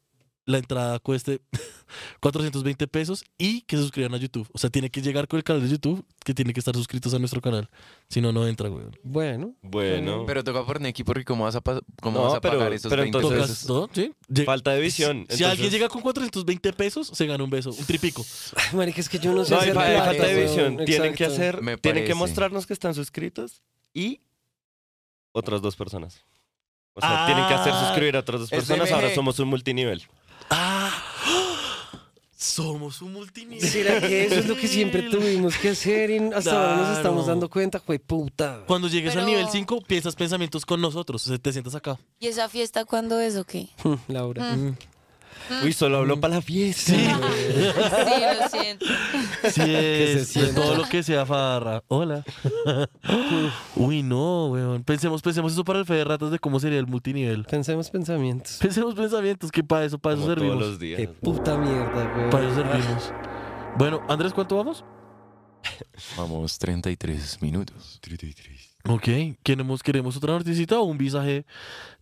la entrada cueste 420 pesos y que se suscriban a YouTube? O sea, tiene que llegar con el canal de YouTube, que tiene que estar suscritos a nuestro canal. Si no, no entra, güey. Bueno, Bueno, Pero toca por Neki porque ¿cómo vas a, pa- cómo No, vas a pero- pagar esos pero 20 entonces- pesos? ¿no? ¿Sí? Falta de visión. Si alguien llega con 420 pesos, se gana un beso, un tripico. Ay, marica, es que yo no sé No, hay hacer fa- hay plata, falta de visión. Tienen que Exacto. hacer, Me tienen que parece. mostrarnos que están suscritos y otras dos personas. O sea, tienen que hacer Ah. suscribir a otras dos personas. SMG. Ahora somos un multinivel. ¡Ah! Somos un multinivel. ¿Será que eso es lo que siempre tuvimos que hacer y hasta ahora nos estamos Claro. dando cuenta? Jue puta. Cuando llegues al Pero- nivel 5, piensas pensamientos con nosotros. O sea, te sientas acá. ¿Y esa fiesta cuándo es o qué? Laura. Mm. Uy, solo habló para la fiesta. Sí. Sí, lo siento. Sí, es, de todo lo que sea farra. Hola. Uy, no, weón. Pensemos, pensemos eso para el fe de ratas de cómo sería el multinivel. Pensemos pensamientos. Pensemos pensamientos, que para eso, para eso Como todos servimos. los días. Qué puta mierda, güey. Para eso servimos. Bueno, Andrés, ¿cuánto vamos? Vamos, 33 minutos. Ok. ¿Queremos, queremos otra noticita o un visaje?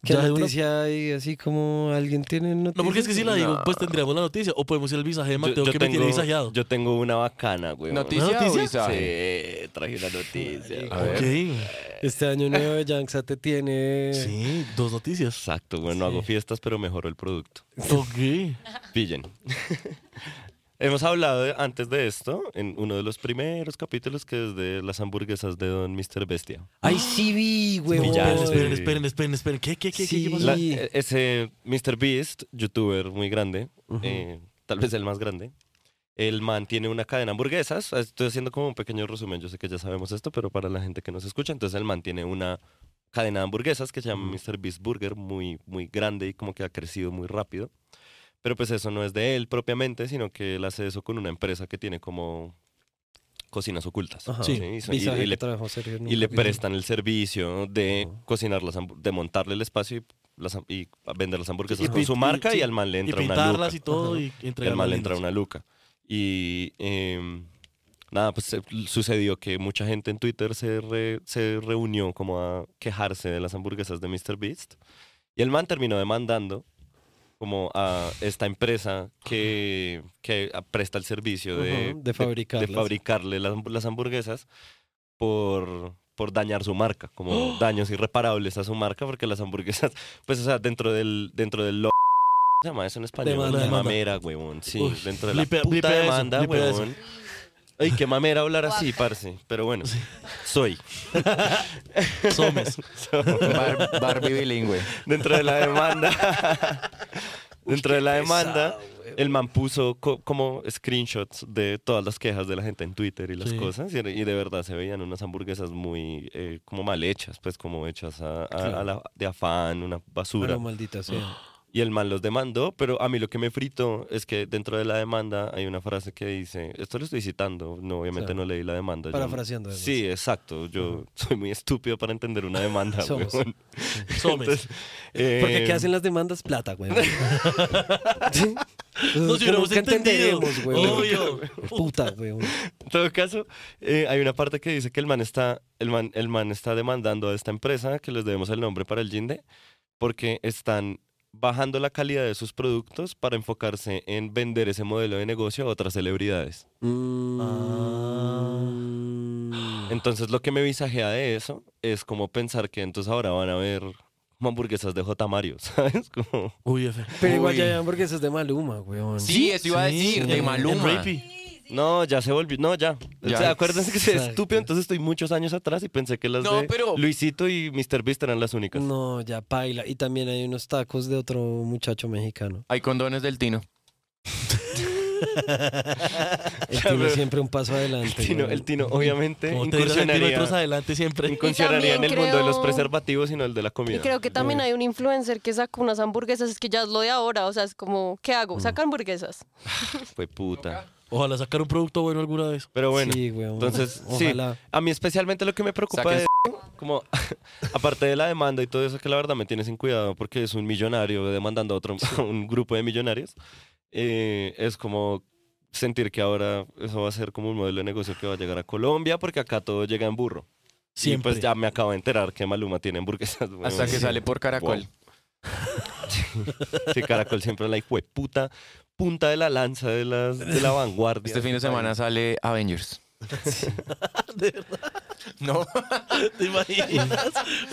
¿Qué ya de una- noticia hay? Así como alguien tiene noticias. No, porque es que si la digo, No. pues tendríamos la noticia. O podemos ir al visaje de Yo- Mateo yo que me tiene visajeado. yo tengo una bacana, güey. ¿Noticia, ¿Una o noticia? visaje? Sí, traje una noticia. A ver. Ok. Este año nuevo de Yanksa te tiene... Sí, dos noticias. Exacto, bueno, hago fiestas, pero mejoro el producto. Ok. Pillen. Hemos hablado de- antes de esto en uno de los primeros capítulos que es de las hamburguesas de Don Mr. Bestia. Ay, sí vi, ya, esperen, sí. esperen, esperen, esperen, esperen. ¿Qué, qué, qué, qué, Sí. qué pasó? La- e- ese Mr. Beast, youtuber muy grande, Ujú. eh, tal vez el más grande, el man tiene una cadena de hamburguesas. Estoy haciendo como un pequeño resumen, yo sé que ya sabemos esto, pero para la gente que nos escucha, entonces el man tiene una cadena de hamburguesas que se llama Mr. Beast Burger, muy, muy grande y como que ha crecido muy rápido. Pero pues eso no es de él propiamente, sino que él hace eso con una empresa que tiene como cocinas ocultas. Ajá. Sí. Y le Sergio y prestan el servicio de Ajá. cocinar las hambu- de montarle el espacio y, las y vender las hamburguesas con su y- marca y, al man le Y entra una luca. y todo Ajá. y Y al man le entra una luca. Y nada, pues se- sucedió que mucha gente en Twitter se, re- se reunió como a quejarse de las hamburguesas de Mr. Beast. Y el man terminó demandando como a esta empresa que, que presta el servicio de, de fabricarlas. de fabricarle las, las hamburguesas por, por dañar su marca, como daños irreparables a su marca, porque las hamburguesas, pues, o sea, dentro del, dentro del lo- ¿cómo se llama eso en español? Demanda. La Demanda. mamera, huevón. Sí, Uy, dentro de la puta demanda, huevón. Ay, qué mamera hablar así, parce. Pero bueno, soy. Somes. Bar- Barbie bilingüe. dentro de la demanda. dentro de la demanda, el man puso co- como screenshots de todas las quejas de la gente en Twitter y las Sí. cosas. Y, y de verdad se veían unas hamburguesas muy eh, como mal hechas, pues como hechas a, a- a la- de afán, una basura. Pero maldita sea. Y el man los demandó, pero a mí lo que me fritó es que dentro de la demanda hay una frase que dice, esto lo estoy citando, no, obviamente Claro. no leí la demanda. yo- Parafraseando, además. Sí, exacto. Yo soy muy estúpido para entender una demanda. Somos. weón. Somes. Entonces, eh, Porque ¿qué hacen las demandas? Plata, güey. Sí. Nos hubiéramos entendido. güey. Obvio. Puta, güey. En todo caso, eh, hay una parte que dice que el man está, el man, el man está demandando a esta empresa que les debemos el nombre para el Ginde porque están bajando la calidad de sus productos para enfocarse en vender ese modelo de negocio a otras celebridades. Mm. Entonces lo que me visajea de eso es como pensar que entonces ahora van a ver como hamburguesas de J. Mario, ¿sabes? Como... Uy, F. Pero igual Uy. ya hay hamburguesas de Maluma, weón. Sí, eso iba a decir, de Maluma. No, ya se volvió. No, ya. Ya. O sea, acuérdense que soy estúpido, entonces estoy muchos años atrás y pensé que las No, de pero- Luisito y Mr. Beast eran las únicas. No, ya paila. Y también hay unos tacos de otro muchacho mexicano. Hay condones del Tino. El tino siempre un paso adelante. El Tino, weón. el Tino obviamente incursionaría, adelante siempre. incursionaría en el también mundo de los creo- preservativos y no el de la Y comida. creo que también hay un influencer que saca unas hamburguesas, es que ya es lo de ahora, o sea, es como, ¿qué hago? Saca hamburguesas. Fue puta. Ojalá sacar un producto bueno alguna vez. Pero bueno, Sí, weón. entonces, sí. Ojalá. a mí especialmente lo que me preocupa Saquen es como, aparte de la demanda y todo eso, que la verdad me tiene sin cuidado porque es un millonario demandando a otro, a un grupo de millonarios, eh, es como sentir que ahora eso va a ser como un modelo de negocio que va a llegar a Colombia porque acá todo llega en burro. Siempre. Y pues ya me acabo de enterar que Maluma tiene hamburguesas. Hasta weón. que sale por Caracol. Sí, Caracol siempre la hijo de puta punta de la lanza de, las, de la vanguardia. Este fin de semana sale Avengers. No, ¿Te imaginas?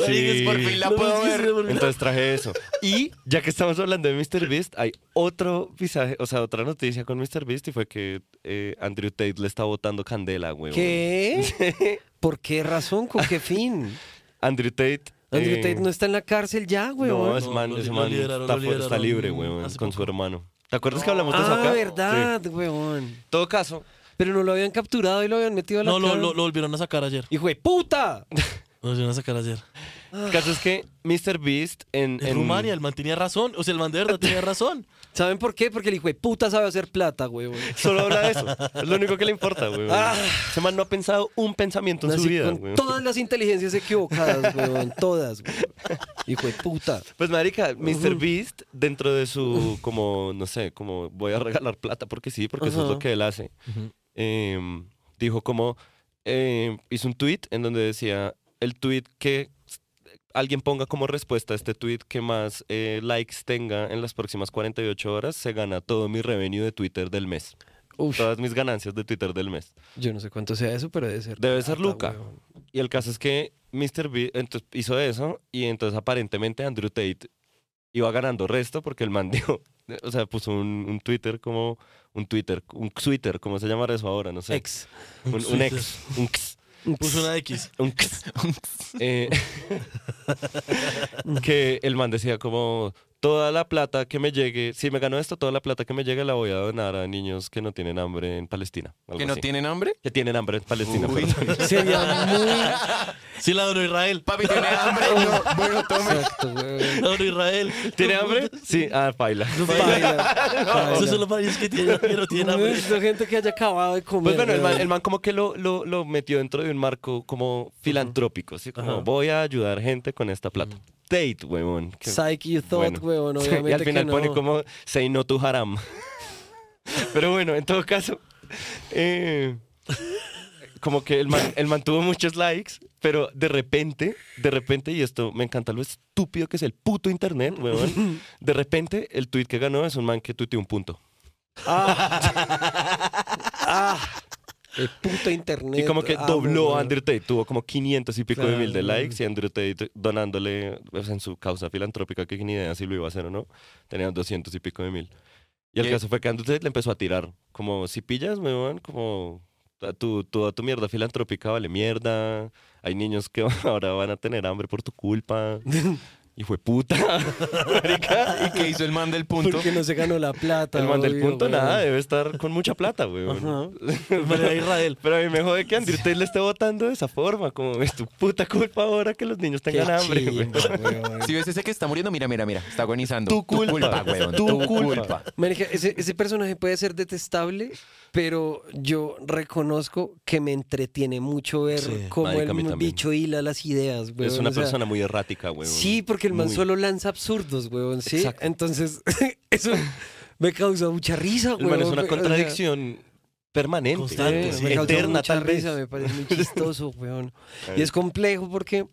Sí. por fin la No, puedo es ver. Entonces traje eso. Y ya que estamos hablando de Mr. Beast, hay otro visaje, o sea, otra noticia con Mr. Beast y fue que eh, Andrew Tate le está botando candela, güey. ¿Qué? ¿Por qué razón? ¿Con qué fin? Andrew Tate. Andrew eh, Tate no está en la cárcel ya, güey. No, No, man, lo- ese lo man liberaron, está, libre, güey, con poco. su hermano. ¿Te acuerdas que hablamos de eso Ah, acá? verdad, weón. Sí. todo caso, Pero no lo habían capturado y lo habían metido a la No, lo, cárcel. lo, lo volvieron a sacar ayer. ¡Hijo de puta! Lo volvieron a sacar ayer. el caso es que Mr. Beast en, En en- Rumania, el man tenía razón. O sea, el man de verdad tenía razón. ¿Saben por qué? Porque el hijo de puta sabe hacer plata, weón. solo habla de eso. Es lo único que le importa, güey. Ah. Ese man no ha pensado un pensamiento en su Nací vida, con güey. todas las inteligencias equivocadas, weón. Todas, weón. Hijo de puta. Pues marica, Mr. Beast dentro de su como no sé, como voy a regalar plata porque sí, porque eso es Ajá. lo que él hace. em, dijo como em, hizo un tweet en donde decía el tweet que alguien ponga como respuesta a este tweet que más eh, likes tenga en las próximas 48 horas se gana todo mi revenue de Twitter del mes. Todas mis ganancias de Twitter del mes. yo no sé cuánto sea eso, pero debe ser. Debe ser plata, Luca. weón. Y el caso es que Mr. Beast entonces, hizo eso y entonces aparentemente Andrew Tate iba ganando resto porque el man dijo, O sea, puso un, un Twitter como. Un Twitter, un Twitter, ¿cómo se llamará eso ahora? No sé. Ex. Un, un ex. Un x. Puso una X. Un x. Eh, que el man decía como. Toda la plata que me llegue, si me gano esto, toda la plata que me llegue la voy a donar a niños que no tienen hambre en Palestina. algo ¿Que no así. tienen hambre? Que tienen hambre en Palestina. Uy. perdón. Sería muy. Sí, la donó Israel. Papi, ¿tiene hambre? No, bueno, tome. Exacto. La donó Israel. ¿Tiene hambre? Sí, ah, baila. Baila, Eso es solo para ellos que tienen, que no tienen hambre. Es la gente que haya acabado de comer. Pues bueno, el man, el man como que lo, lo, lo metió dentro de un marco como filantrópico, ¿sí? Como Ajá. voy a ayudar gente con esta plata. Date, huevón. que- Psych, you thought, bueno. weón. Obviamente y al final que pone como say no to haram. Pero bueno, en todo caso, eh, como que el man, el man tuvo muchos likes, pero de repente, de repente, y esto me encanta lo estúpido que es el puto internet, huevón. De repente, el tweet que ganó es un man que tuiteó un punto. Ah, el puto internet. Y como que amo, dobló a. Andrew Tate, tuvo como 500 y pico de mil de likes y Andrew Tate donándole pues, en su causa filantrópica, que ni idea si lo iba a hacer o no, tenían 200 y pico de mil. Y el ¿Qué? caso fue que Andrew Tate le empezó a tirar, como si pillas, weón, como "A tu, toda tu mierda filantrópica vale mierda, hay niños que ahora van a tener hambre por tu culpa. Y fue puta, marica. ¿Y qué hizo el man del punto? Porque no se ganó la plata. El man del punto weón. nada, debe estar con mucha plata, weón. Ajá. Para Israel. Pero a mí me jode que Andrew Tate le esté votando de esa forma, como es tu puta culpa ahora que los niños Qué tengan hambre, güey. chimba, weón. Si ves ese que está muriendo, mira, mira, mira. Está agonizando. Tu culpa, weón. tu Tu, culpa. culpa. Marica, ese, ese personaje puede ser detestable, pero yo reconozco que me entretiene mucho ver Sí, cómo el también. bicho hila las ideas, weón. Es una o sea, persona muy errática, güey. Sí, porque el man Muy. solo lanza absurdos, weón, ¿sí? Exacto. Entonces, eso me causa mucha risa, El weón. man es una o sea, contradicción permanente, Constante, sí. me eterna mucha tal vez. risa, me parece muy chistoso, weón. Y es complejo porque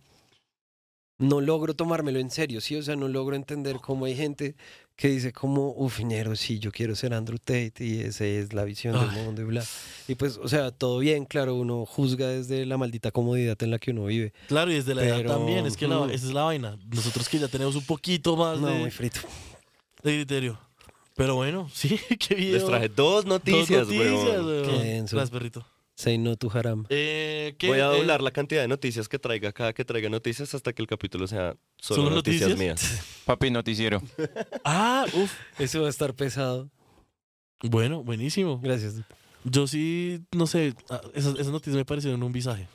no logro tomármelo en serio, ¿sí? O sea, no logro entender cómo hay gente que dice como, uf, ñero, sí, yo quiero ser Andrew Tate y esa es la visión del mundo y bla. Y pues, o sea, todo bien, claro, uno juzga desde la maldita comodidad en la que uno vive. Claro, y desde la edad también, es que la- esa es la vaina. Nosotros que ya tenemos un poquito más No, de, muy frito. de criterio. Pero bueno, sí, qué video. Les traje dos Dos noticias, noticias, weón. weón. Qué denso. Gracias, perrito. Say no to haram. Eh. Voy a Eh, doblar la cantidad de noticias que traiga cada que traiga noticias hasta que el capítulo sea solo, ¿Solo noticias, noticias? mías. Papi, noticiero. Ah, uff. Eso va a estar pesado. Bueno, buenísimo. Gracias. Yo sí, no sé, ah, esas, esas noticias me parecieron un visaje.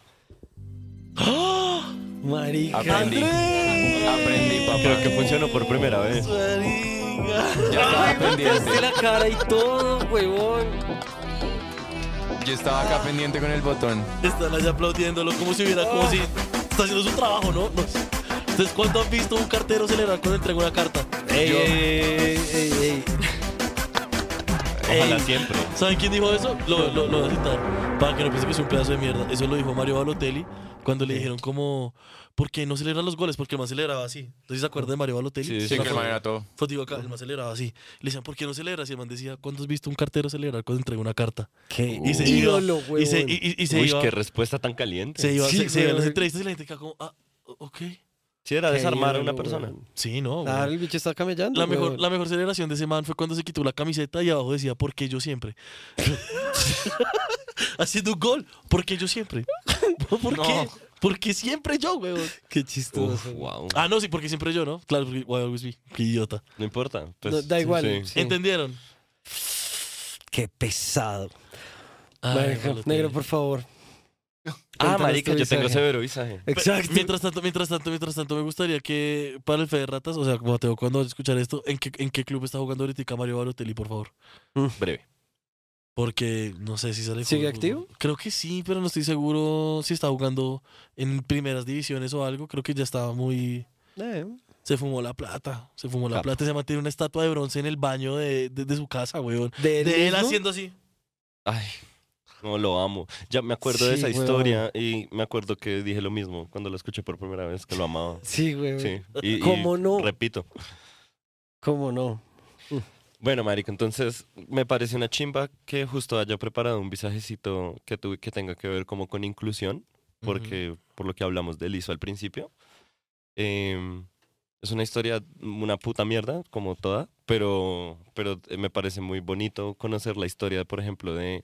Marica. Aprendí. Aprendí, papá. Creo que funcionó por primera vez. Ya estaba pendiente. de la cara y todo, huevón. Yo estaba acá pendiente con el botón. Están allá aplaudiéndolo como si hubiera, como si está haciendo su trabajo, ¿no? No. Entonces, ¿cuándo han visto un cartero celebrar cuando entrega una carta? Ey, Yo. ey, ey, ey. Ojalá Ey. siempre. ¿Saben quién dijo eso? Lo, lo, lo voy a citar. Para que no piense que es un pedazo de mierda. Eso lo dijo Mario Balotelli cuando le dijeron como, ¿por qué no celebran los goles? Porque el man celebraba así. Entonces, ¿se acuerdan de Mario Balotelli? Sí, Sí, que el man era todo. fotico acá, el man celebraba así. Le decían, ¿por qué no celebras? Y el man decía, ¿cuándo has visto un cartero celebrar cuando entrega una carta? Qué Y se ídolo, iba, y se, huevón. y, y- y se Uy, iba, qué respuesta tan caliente. se iba, Sí, se, se iba a las entrevistas y la gente queda como, ah, ok. Sí, era desarmar a una persona. Sí, no. Claro, weón. el bicho está camellando. La mejor, la mejor celebración de ese man fue cuando se quitó la camiseta y abajo decía, ¿por qué yo siempre? Haciendo un gol, ¿por qué yo siempre? ¿Por No. qué? Porque siempre yo, weón. Qué Uf, chistoso. wow. Ah, no, sí, porque siempre yo, ¿no? Claro, porque why always me. Qué idiota. No importa. pues, No, da igual. sí. sí. ¿Entendieron? Qué pesado. Ay, Marica, negro, por favor. Ah, Cuéntanos marica, tu yo tengo visaje. severo visaje. Exacto. Mientras tanto, mientras tanto, mientras tanto, me gustaría que para el Fe de Ratas, o sea, como Mateo, cuando vayas a escuchar esto, ¿en qué, ¿en qué club está jugando ahorita Mario Balotelli, por favor? Breve. Porque no sé si sale. ¿Sigue activo? Creo que sí, pero no estoy seguro si está jugando en primeras divisiones o algo. Creo que ya estaba muy. Eh, Se fumó la plata. Se fumó la Capo. plata. Se mantiene una estatua de bronce en el baño de, de- de su casa, weón. ¿De él De él mismo? haciendo así. Ay, no lo amo. Ya me acuerdo de Sí, esa huevón. historia y me acuerdo que dije lo mismo cuando lo escuché por primera vez, que lo amaba. Sí, güey. Sí. Y, y ¿Cómo no? Repito. ¿Cómo no? Bueno, marica, entonces me parece una chimba que justo haya preparado un visajecito que, tuve, que tenga que ver como con inclusión, porque por lo que hablamos del ISO al principio. Em, Es una historia, una puta mierda, como toda, pero, pero eh, me parece muy bonito conocer la historia, por ejemplo, de...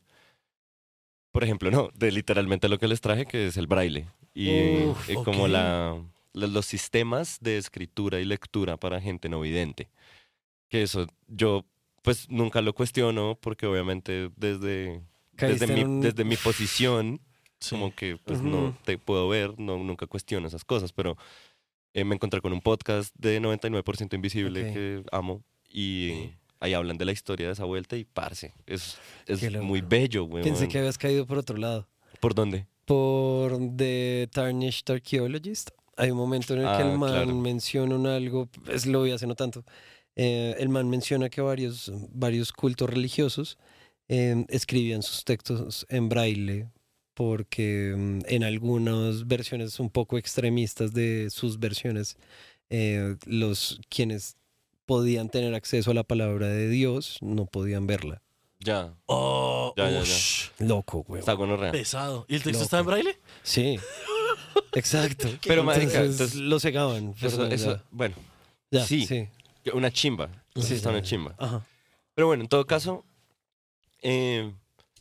Por ejemplo, no, de literalmente lo que les traje, que es el braille. Y, Uf, y como ok. la, la- los sistemas de escritura y lectura para gente no vidente. Que eso yo pues nunca lo cuestiono porque obviamente desde, desde, mi, un- desde mi posición Sí. como que pues no te puedo ver, no, nunca cuestiono esas cosas, pero eh, me encontré con un podcast de 99% Invisible que amo y ahí hablan de la historia de esa vuelta y parce, es, es muy bello, güey. Pensé que habías caído por otro lado. ¿Por dónde? Por The Tarnished Archaeologist. Hay un momento en el que Ah, el man claro. menciona un algo, es lo vi hace no tanto. Eh, el man menciona que varios, varios cultos religiosos eh, escribían sus textos en braille porque mm, en algunas versiones un poco extremistas de sus versiones, eh, los quienes podían tener acceso a la palabra de Dios no podían verla. Ya, Oh, Ya, ya, ya. Loco, güey. está gonorrea. pesado. ¿Y el texto Loco. está en braille? Sí. Exacto. Pero, marica, Entonces, entonces- lo cegaban. Eso, eso, bueno, ya, sí. sí. Una chimba. Sí, está una chimba. Ajá. Pero bueno, en todo caso, eh,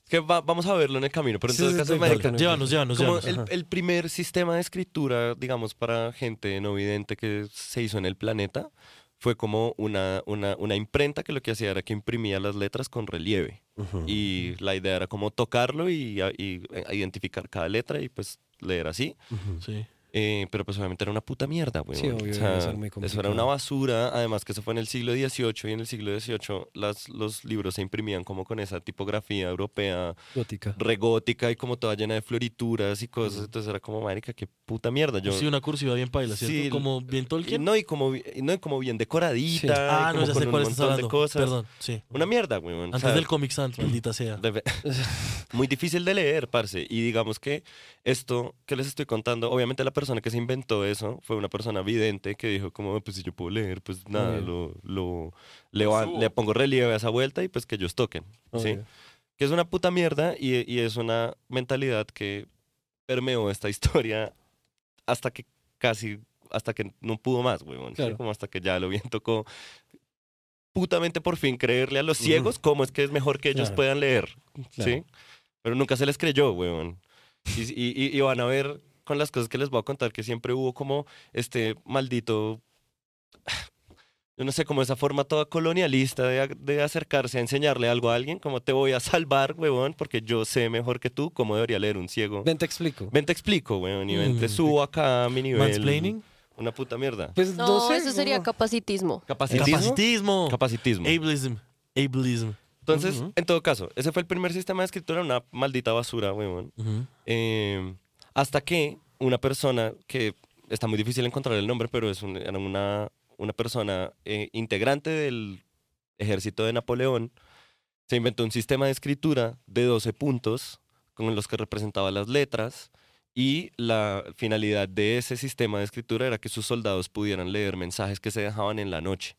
que va- vamos a verlo en el camino, pero en Sí, todo sí, caso, sí, marica. Llévanos, llévanos, como llévanos. el, primer sistema de escritura, digamos, para gente no vidente que se hizo en el planeta, fue como una, una, una imprenta que lo que hacía era que imprimía las letras con relieve. Y la idea era como tocarlo y, y, eh, identificar cada letra y pues leer así. Sí. Eh, pero pues obviamente era una puta mierda, güey. Sí, obvio, muy eso era una basura, además que eso fue en el siglo XVIII y en el siglo XVIII las, los libros se imprimían como con esa tipografía europea Gótica. regótica y como toda llena de florituras y cosas, entonces era como, marica, qué puta mierda. Yo, sí, una cursiva bien paila, ¿cierto? Sí, como bien Tolkien. no, y como, no, y como bien decoradita, Sí. y ah, no, ya sé cuál estás montón de hablando. cosas. Perdón, sí. Una mierda, güey. o Antes sea, del Comic Sans, maldita sea. Muy difícil de leer, parce. Y digamos que esto que les estoy contando, obviamente la persona que se inventó eso fue una persona vidente que dijo como, pues si yo puedo leer, pues nada, lo, lo, le, va- le pongo relieve a esa vuelta y pues que ellos toquen. ¿sí? Obvio. Que es una puta mierda y, y es una mentalidad que permeó esta historia hasta que casi, hasta que no pudo más, weón. ¿sí? Claro. Como hasta que ya lo bien tocó putamente por fin creerle a los ciegos cómo es que es mejor que ellos Claro. puedan leer, Claro. ¿sí? Pero nunca se les creyó, weón. Y- y- y van a ver con las cosas que les voy a contar que siempre hubo como este maldito, yo no sé, como esa forma toda colonialista de, acercarse a enseñarle algo a alguien, como te voy a salvar, weón, porque yo sé mejor que tú cómo debería leer un ciego. Ven, te explico. Ven, te explico, weón, y ven, te Mm. subo acá a mi nivel. Mansplaining. Una puta mierda. Pues no, No, sé. eso sería no. capacitismo. Capacitismo. Capacitismo. Capacitismo. Ableism. Ableism. Entonces, en todo caso, ese fue el primer sistema de escritura, una maldita basura, weón. Eh, hasta que una persona que está muy difícil encontrar el nombre, pero es era una, una persona eh, integrante del ejército de Napoleón, se inventó un sistema de escritura de 12 puntos con los que representaba las letras y la finalidad de ese sistema de escritura era que sus soldados pudieran leer mensajes que se dejaban en la noche,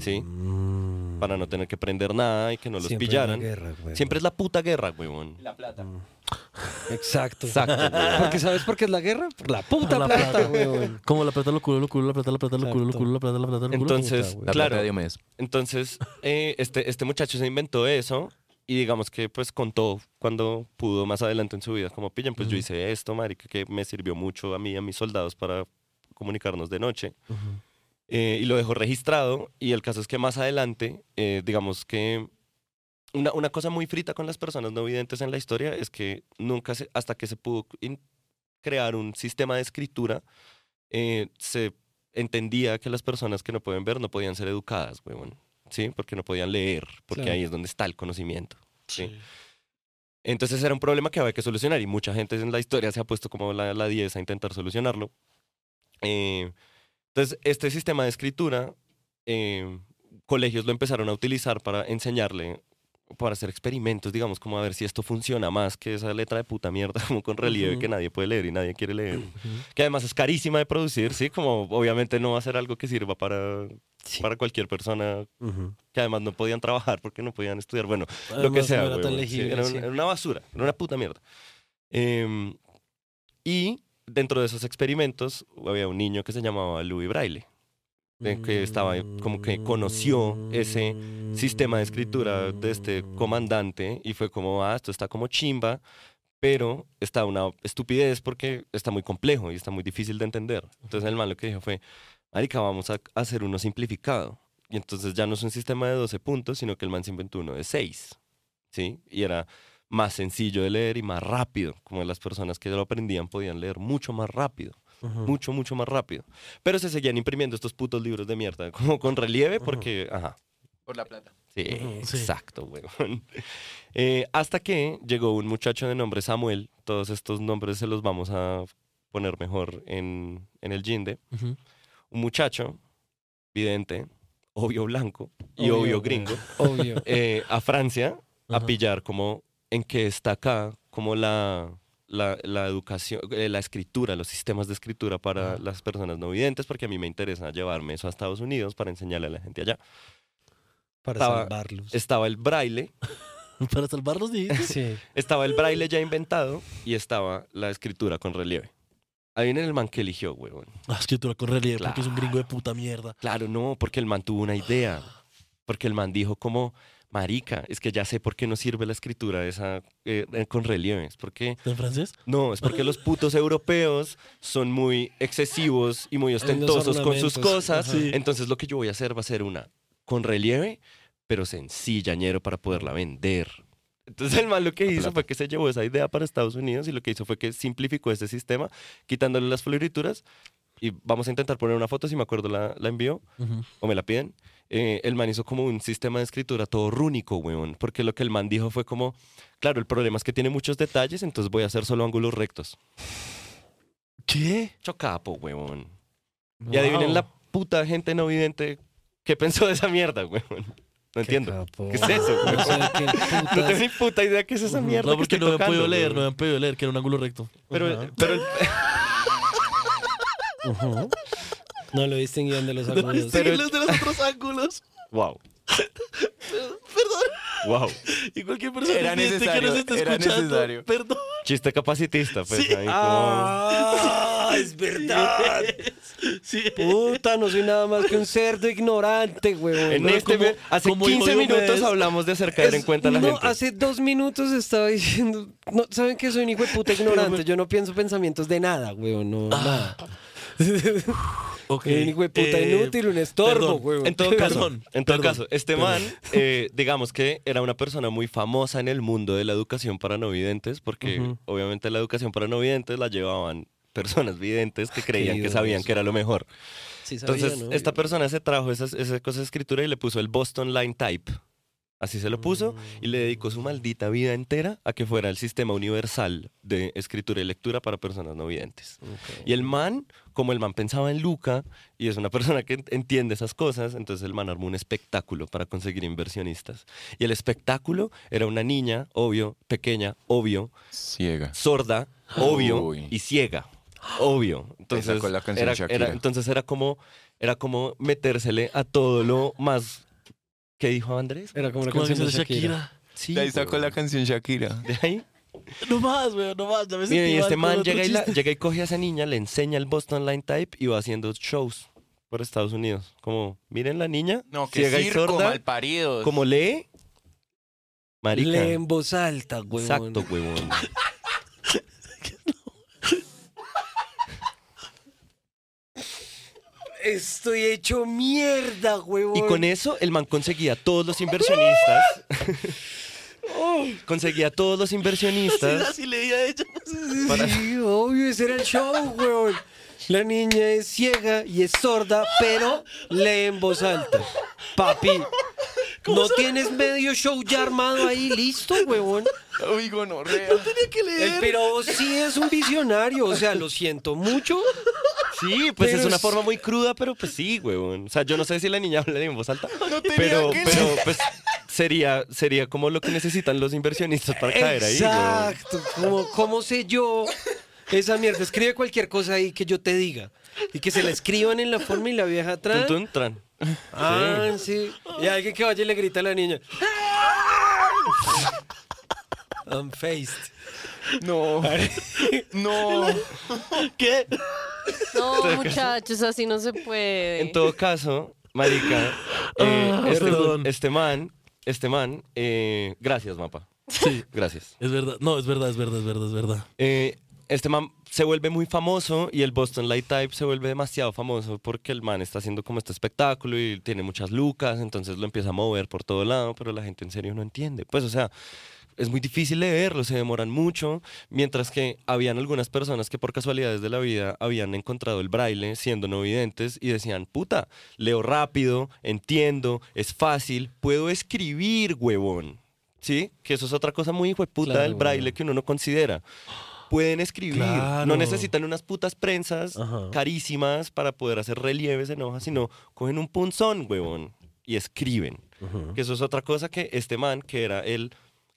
¿sí? Mm. Para no tener que prender nada y que no los Siempre pillaran. guerra. Siempre es la puta guerra, weón. La plata. Exacto. Exacto, weón. Porque ¿sabes por qué es la guerra? Por la puta Por la plata, plata. güey. Como la plata, lo culo, lo culo, la plata, la plata, lo culo, lo Exacto. culo, la plata, la plata, lo culo. Entonces, puta, claro, plata de Diomedes. entonces eh, este, este muchacho se inventó eso y digamos que pues contó cuando pudo más adelante en su vida, como pillan, pues yo hice esto, marica, que me sirvió mucho a mí y a mis soldados para comunicarnos de noche. Ujú. Eh, y lo dejó registrado y el caso es que más adelante, eh, digamos que una, una cosa muy frita con las personas no videntes en la historia es que nunca se, hasta que se pudo in- crear un sistema de escritura, eh, se entendía que las personas que no pueden ver no podían ser educadas, huevón, ¿sí? Porque no podían leer, porque Claro. ahí es donde está el conocimiento. Sí. Sí. Entonces era un problema que había que solucionar y mucha gente en la historia se ha puesto como la, la 10 a intentar solucionarlo. Eh, entonces, este sistema de escritura, eh, colegios lo empezaron a utilizar para enseñarle, para hacer experimentos, digamos, como a ver si esto funciona más que esa letra de puta mierda, como con relieve Ujú. que nadie puede leer y nadie quiere leer. Ujú. Que además es carísima de producir, ¿sí? Como obviamente no va a ser algo que sirva para, Sí. para cualquier persona Ujú. que además no podían trabajar porque no podían estudiar. Bueno, lo que Además, sea. no era tan huevón, sí, legible, era, un- sí. era una basura, era una puta mierda. Em, y dentro de esos experimentos había un niño que se llamaba Louis Braille. que estaba como que conoció ese sistema de escritura de este comandante y fue como, ah, esto está como chimba, pero está una estupidez porque está muy complejo y está muy difícil de entender. Entonces el man lo que dijo fue, marica, vamos a hacer uno simplificado. Y entonces ya no es un sistema de 12 puntos, sino que el man se inventó uno de 6, ¿sí? Y era más sencillo de leer y más rápido, como las personas que lo aprendían podían leer mucho más rápido mucho, mucho más rápido. Pero se seguían imprimiendo estos putos libros de mierda, como con relieve, porque, ajá. Por la plata. Sí, Sí. exacto, weón. Eh, hasta que llegó un muchacho de nombre Samuel, todos estos nombres se los vamos a poner mejor en, en el Ginde. Ujú. Un muchacho, vidente, obvio blanco y Obvio, gringo, Obvio. eh, a Francia a pillar como en que está acá, como la, la, la educación, eh, la escritura, los sistemas de escritura para las personas no videntes, porque a mí me interesa llevarme eso a Estados Unidos para enseñarle a la gente allá. Para Estaba- salvarlos. Estaba el braille, Para salvarlos. Sí. estaba el braille ya inventado y estaba la escritura con relieve. Ahí viene el man que eligió, huevón. Ah, escritura con relieve, porque es un Claro. gringo de puta mierda. Claro, no, porque el man tuvo una idea. Porque el man dijo como, marica, es que ya sé por qué no sirve la escritura esa eh, eh, con relieves. Porque ¿Está en francés? No, es porque los putos europeos son muy excesivos y muy ostentosos con sus cosas. Sí. Entonces lo que yo voy a hacer va a ser una con relieve, pero sencilla, ñero, para poderla vender. Entonces el man lo que hizo fue que se llevó esa idea para Estados Unidos y lo que hizo fue que simplificó este sistema, quitándole las florituras. Y vamos a intentar poner una foto, si me acuerdo la, la envío Ujú. o me la piden. Eh, el man hizo como un sistema de escritura todo rúnico, weón. Porque lo que el man dijo fue como, claro, el problema es que tiene muchos detalles, entonces voy a hacer solo ángulos rectos. ¿Qué? Chocapo, weón. Y adivinen la Wow. puta gente no vidente qué pensó de esa mierda, weón. No entiendo. capo. ¿Qué es eso, No sé qué No tengo ni puta idea qué es esa mierda. No, que porque estoy no me han podido leer, no me han podido leer, que era un ángulo recto. Pero, pero el-. No lo distinguían de los No ángulos. distinguen los de los otros ángulos. wow. Perdón. Wow. Y cualquier persona Era que necesario, nos esté era escuchando, necesario. Perdón. Chiste capacitista, pues. Sí. ahí como- ¡Ah! ¡Es verdad! Sí. Puta, no soy nada más que un cerdo ignorante, huevón. En No, este, como- hace como hijo 15 de minutos hablamos de hacer caer en cuenta a la no, gente. hace dos minutos estaba diciendo. No, ¿Saben que soy un hijo de puta ignorante? Yo no pienso pensamientos de nada, weón. No, nada. Ok, Un puta eh, inútil, un estorbo. En todo caso, Perdón, en todo perdón, caso, este perdón. man, eh, digamos que era una persona muy famosa en el mundo de la educación para no videntes, porque obviamente la educación para no videntes la llevaban personas videntes que creían que sabían que era lo mejor. Sí sabía, Entonces, ¿no? esta persona se trajo esas, esa cosa de escritura y le puso el Boston Line Type. Así se lo puso y le dedicó su maldita vida entera a que fuera el sistema universal de escritura y lectura para personas no videntes. Y el man, como el man pensaba en Luca y es una persona que ent- entiende esas cosas, entonces el man armó un espectáculo para conseguir inversionistas. Y el espectáculo era una niña, obvio, pequeña, obvio, Ciega. sorda, obvio, Uy. y ciega, obvio. Entonces era- entonces era como, era como metérsele a todo lo más... ¿Qué dijo Andrés? Era como la Como canción de Shakira. Sí, De ahí sacó weón. la canción Shakira. De ahí. No más, weón, no más. Ya me Mira, y este mal man llega y, la- llega y coge a esa niña, le enseña el Boston Line Type y va haciendo shows por Estados Unidos. Como, miren la niña, No, que ciega y circo, sorda, malparidos. como lee. Marica. Lee en voz alta, huevón. Exacto, huevón. Estoy hecho mierda, huevón. Y con eso el man conseguía todos los inversionistas. conseguía todos los Sí, inversionistas. así leía a ella. para- Sí, obvio, ese era el show, huevón. La niña es ciega y es sorda, pero lee en voz alta. Papi, ¿no tienes medio show ya armado ahí? ¿Listo, huevón? Uy, gonorrea. Tenía que El leer. pero sí es un visionario, o sea, lo siento mucho. Sí, pues Pero es una forma muy cruda, pero pues sí, huevón. O sea, yo no sé si la niña habla en voz alta, tenía pero, que- pero pues sería, sería como lo que necesitan los inversionistas para caer ahí. Exacto. ¿Cómo, ¿Cómo sé yo esa mierda? Escribe cualquier cosa ahí que yo te diga. Y que se la escriban en la forma y la vieja atrás. Tun, tun, tran. Ah, sí. Y alguien que vaya y le grita a la niña. I'm faced. No. No. ¿Qué? No, muchachos, así no se puede. En todo caso, marica, eh, Ah, este, perdón. este man, este man, eh, gracias, mapa. Sí, Gracias. es verdad. No, es verdad, es verdad, es verdad, es verdad. Eh, este man se vuelve muy famoso y el Boston Light Type se vuelve demasiado famoso porque el man está haciendo como este espectáculo y tiene muchas lucas, entonces lo empieza a mover por todo lado, pero la gente en serio no entiende. Pues, o sea, es muy difícil leerlo, se demoran mucho, mientras que habían algunas personas que por casualidades de la vida habían encontrado el braille siendo no videntes y decían, puta, leo rápido, entiendo, es fácil, puedo escribir, huevón. ¿Sí? Que eso es otra cosa muy hijo de puta Claro, del braille huevón. que uno no considera. Pueden escribir, Claro. no necesitan unas putas prensas Ajá. carísimas para poder hacer relieves en hojas, sino cogen un punzón, huevón, y escriben. Que eso es otra cosa que este man, que era el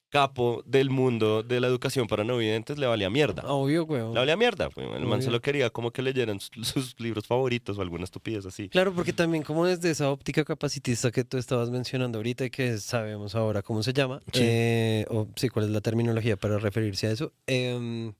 capo del mundo de la educación para no videntes, le valía mierda. Obvio, weón. Le valía mierda. El man solo quería como que leyeran sus, sus libros favoritos o alguna estupidez así. Claro, porque también como desde esa óptica capacitista que tú estabas mencionando ahorita y que sabemos ahora cómo se llama, Sí. eh, o sí, cuál es la terminología para referirse a eso, em,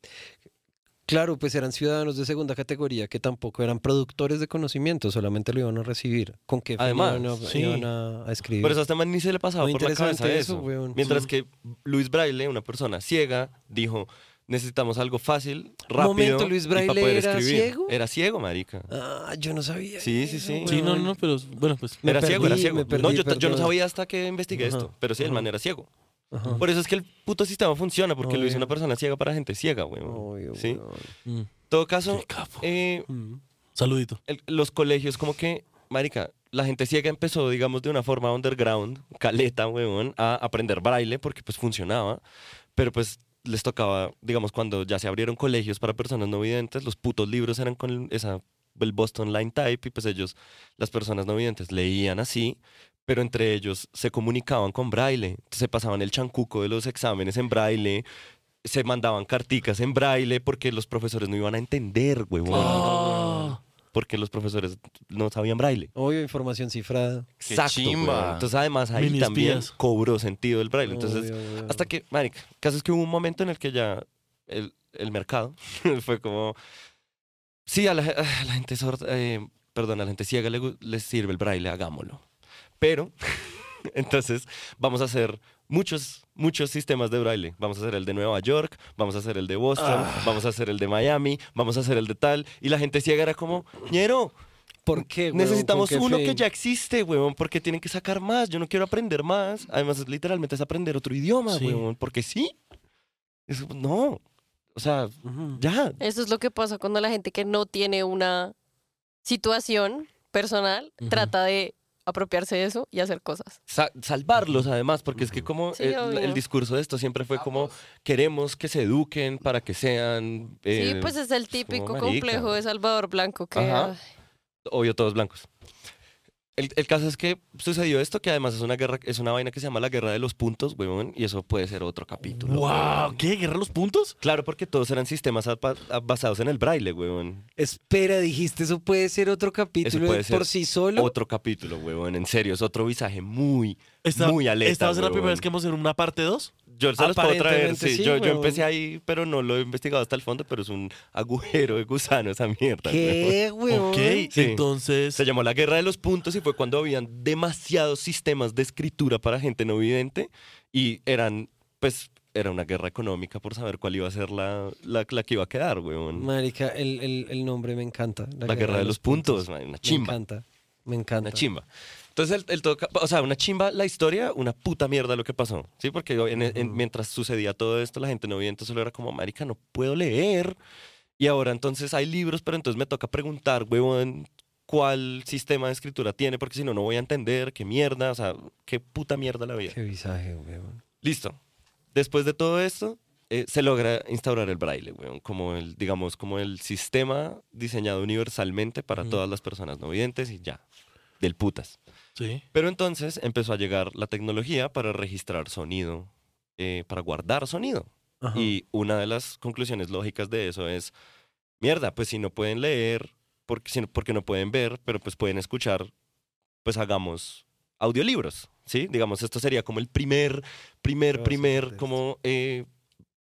claro, pues eran ciudadanos de segunda categoría que tampoco eran productores de conocimiento, solamente lo iban a recibir. ¿Con qué Además, iban a, sí. iban a- a escribir? Por eso a este man ni se le pasaba Muy por la cabeza eso. eso, weón. Mientras Sí. que Luis Braille, una persona ciega, dijo, necesitamos algo fácil, rápido. momento, Luis y para Braille poder era escribir". ciego. Era ciego, marica. Ah, yo no sabía. Sí, sí, eso, sí. Sí, no, no, pero bueno, pues. Era ciego, era ciego. perdí, no, yo, yo no sabía hasta que investigué Ajá, esto, pero sí, el man era ciego. Ajá. Por eso es que el puto sistema funciona, porque lo hizo Obvio. una persona ciega para gente ciega, güey. Obvio, ¿Sí? weón. mm, En todo caso, qué capo. eh, Mm. Saludito. el- los colegios como que, marica, la gente ciega empezó, digamos, de una forma underground, caleta, weón, a aprender braille porque pues funcionaba, pero pues les tocaba, digamos, cuando ya se abrieron colegios para personas no videntes, los putos libros eran con esa, el Boston Line Type y pues ellos, las personas no videntes, leían así, pero entre ellos se comunicaban con braille, se pasaban el chancuco de los exámenes en braille, se mandaban carticas en braille porque los profesores no iban a entender, huevón Ah, porque los profesores no sabían braille. Obvio, información cifrada. Qué Exacto. Entonces, además, ahí Mini también espías. cobró sentido el braille. Entonces, Obvio, obvio. hasta que, marica, el caso es que hubo un momento en el que ya el, el mercado fue como. Sí, a la, a la gente sorda, eh, perdón, a la gente ciega le, les sirve el braille, hagámoslo. Pero, entonces, vamos a hacer muchos, muchos sistemas de braille. Vamos a hacer el de Nueva York, vamos a hacer el de Boston, vamos a hacer el de Miami, vamos a hacer el de tal. Y la gente ciega era como, ñero, ¿Por qué, weón? Necesitamos ¿Con qué uno fin? que ya existe, weón, porque tienen que sacar más. Yo no quiero aprender más. Además, literalmente es aprender otro idioma, Sí. weón, porque sí. Es- no. O sea, ya. Eso es lo que pasa cuando la gente que no tiene una situación personal trata de apropiarse de eso y hacer cosas. Sa- salvarlos, además, porque es que como Sí, el, discurso de esto siempre fue como queremos que se eduquen para que sean. sí, eh, pues es el como típico complejo de Salvador Blanco que Ajá. obvio todos blancos. El, el caso es que sucedió esto, que además es una guerra, es una vaina que se llama la guerra de los puntos, weón, y eso puede ser otro capítulo. wow, weón. ¿qué? ¿Guerra los puntos? Claro, porque todos eran sistemas basados en el braille, weón. Espera, dijiste, eso puede ser otro capítulo puede ser por sí solo. Otro capítulo, weón. En serio, es otro visaje muy, Esta, muy aleta, ¿Esta va a ser la primera vez que vamos a hacer una parte 2? Yo se los puedo traer, sí. sí, yo, yo empecé ahí, pero no lo he investigado hasta el fondo, pero es un agujero de gusano esa mierda. ¿Qué, weón? Ok, Sí. entonces. Se llamó la Guerra de los Puntos y fue cuando habían demasiados sistemas de escritura para gente no vidente y eran, pues, era una guerra económica por saber cuál iba a ser la, la, la que iba a quedar, weón. Marica, el, el, el nombre me encanta. la Guerra de los Puntos, man, una Me chimba. encanta, me encanta. Una chimba. Entonces, el, el todo o sea, una chimba la historia, una puta mierda lo que pasó. Sí, porque en- en- mientras sucedía todo esto, la gente no vidente solo era como, marica, no puedo leer. Y ahora entonces hay libros, pero entonces me toca preguntar, huevón, cuál sistema de escritura tiene, porque si no, no voy a entender qué mierda, o sea, qué puta mierda la vida. Qué visaje, weón. Listo. Después de todo esto, eh, se logra instaurar el braille, weón, como el, digamos, como el sistema diseñado universalmente para todas las personas no videntes y ya, del putas. Sí. Pero entonces empezó a llegar la tecnología para registrar sonido, eh, para guardar sonido. Ajá. Y una de las conclusiones lógicas de eso es, mierda, pues si no pueden leer, porque, no- porque no pueden ver, pero pues pueden escuchar, pues hagamos audiolibros, ¿sí? Digamos, esto sería como el primer, primer, primer, como eh,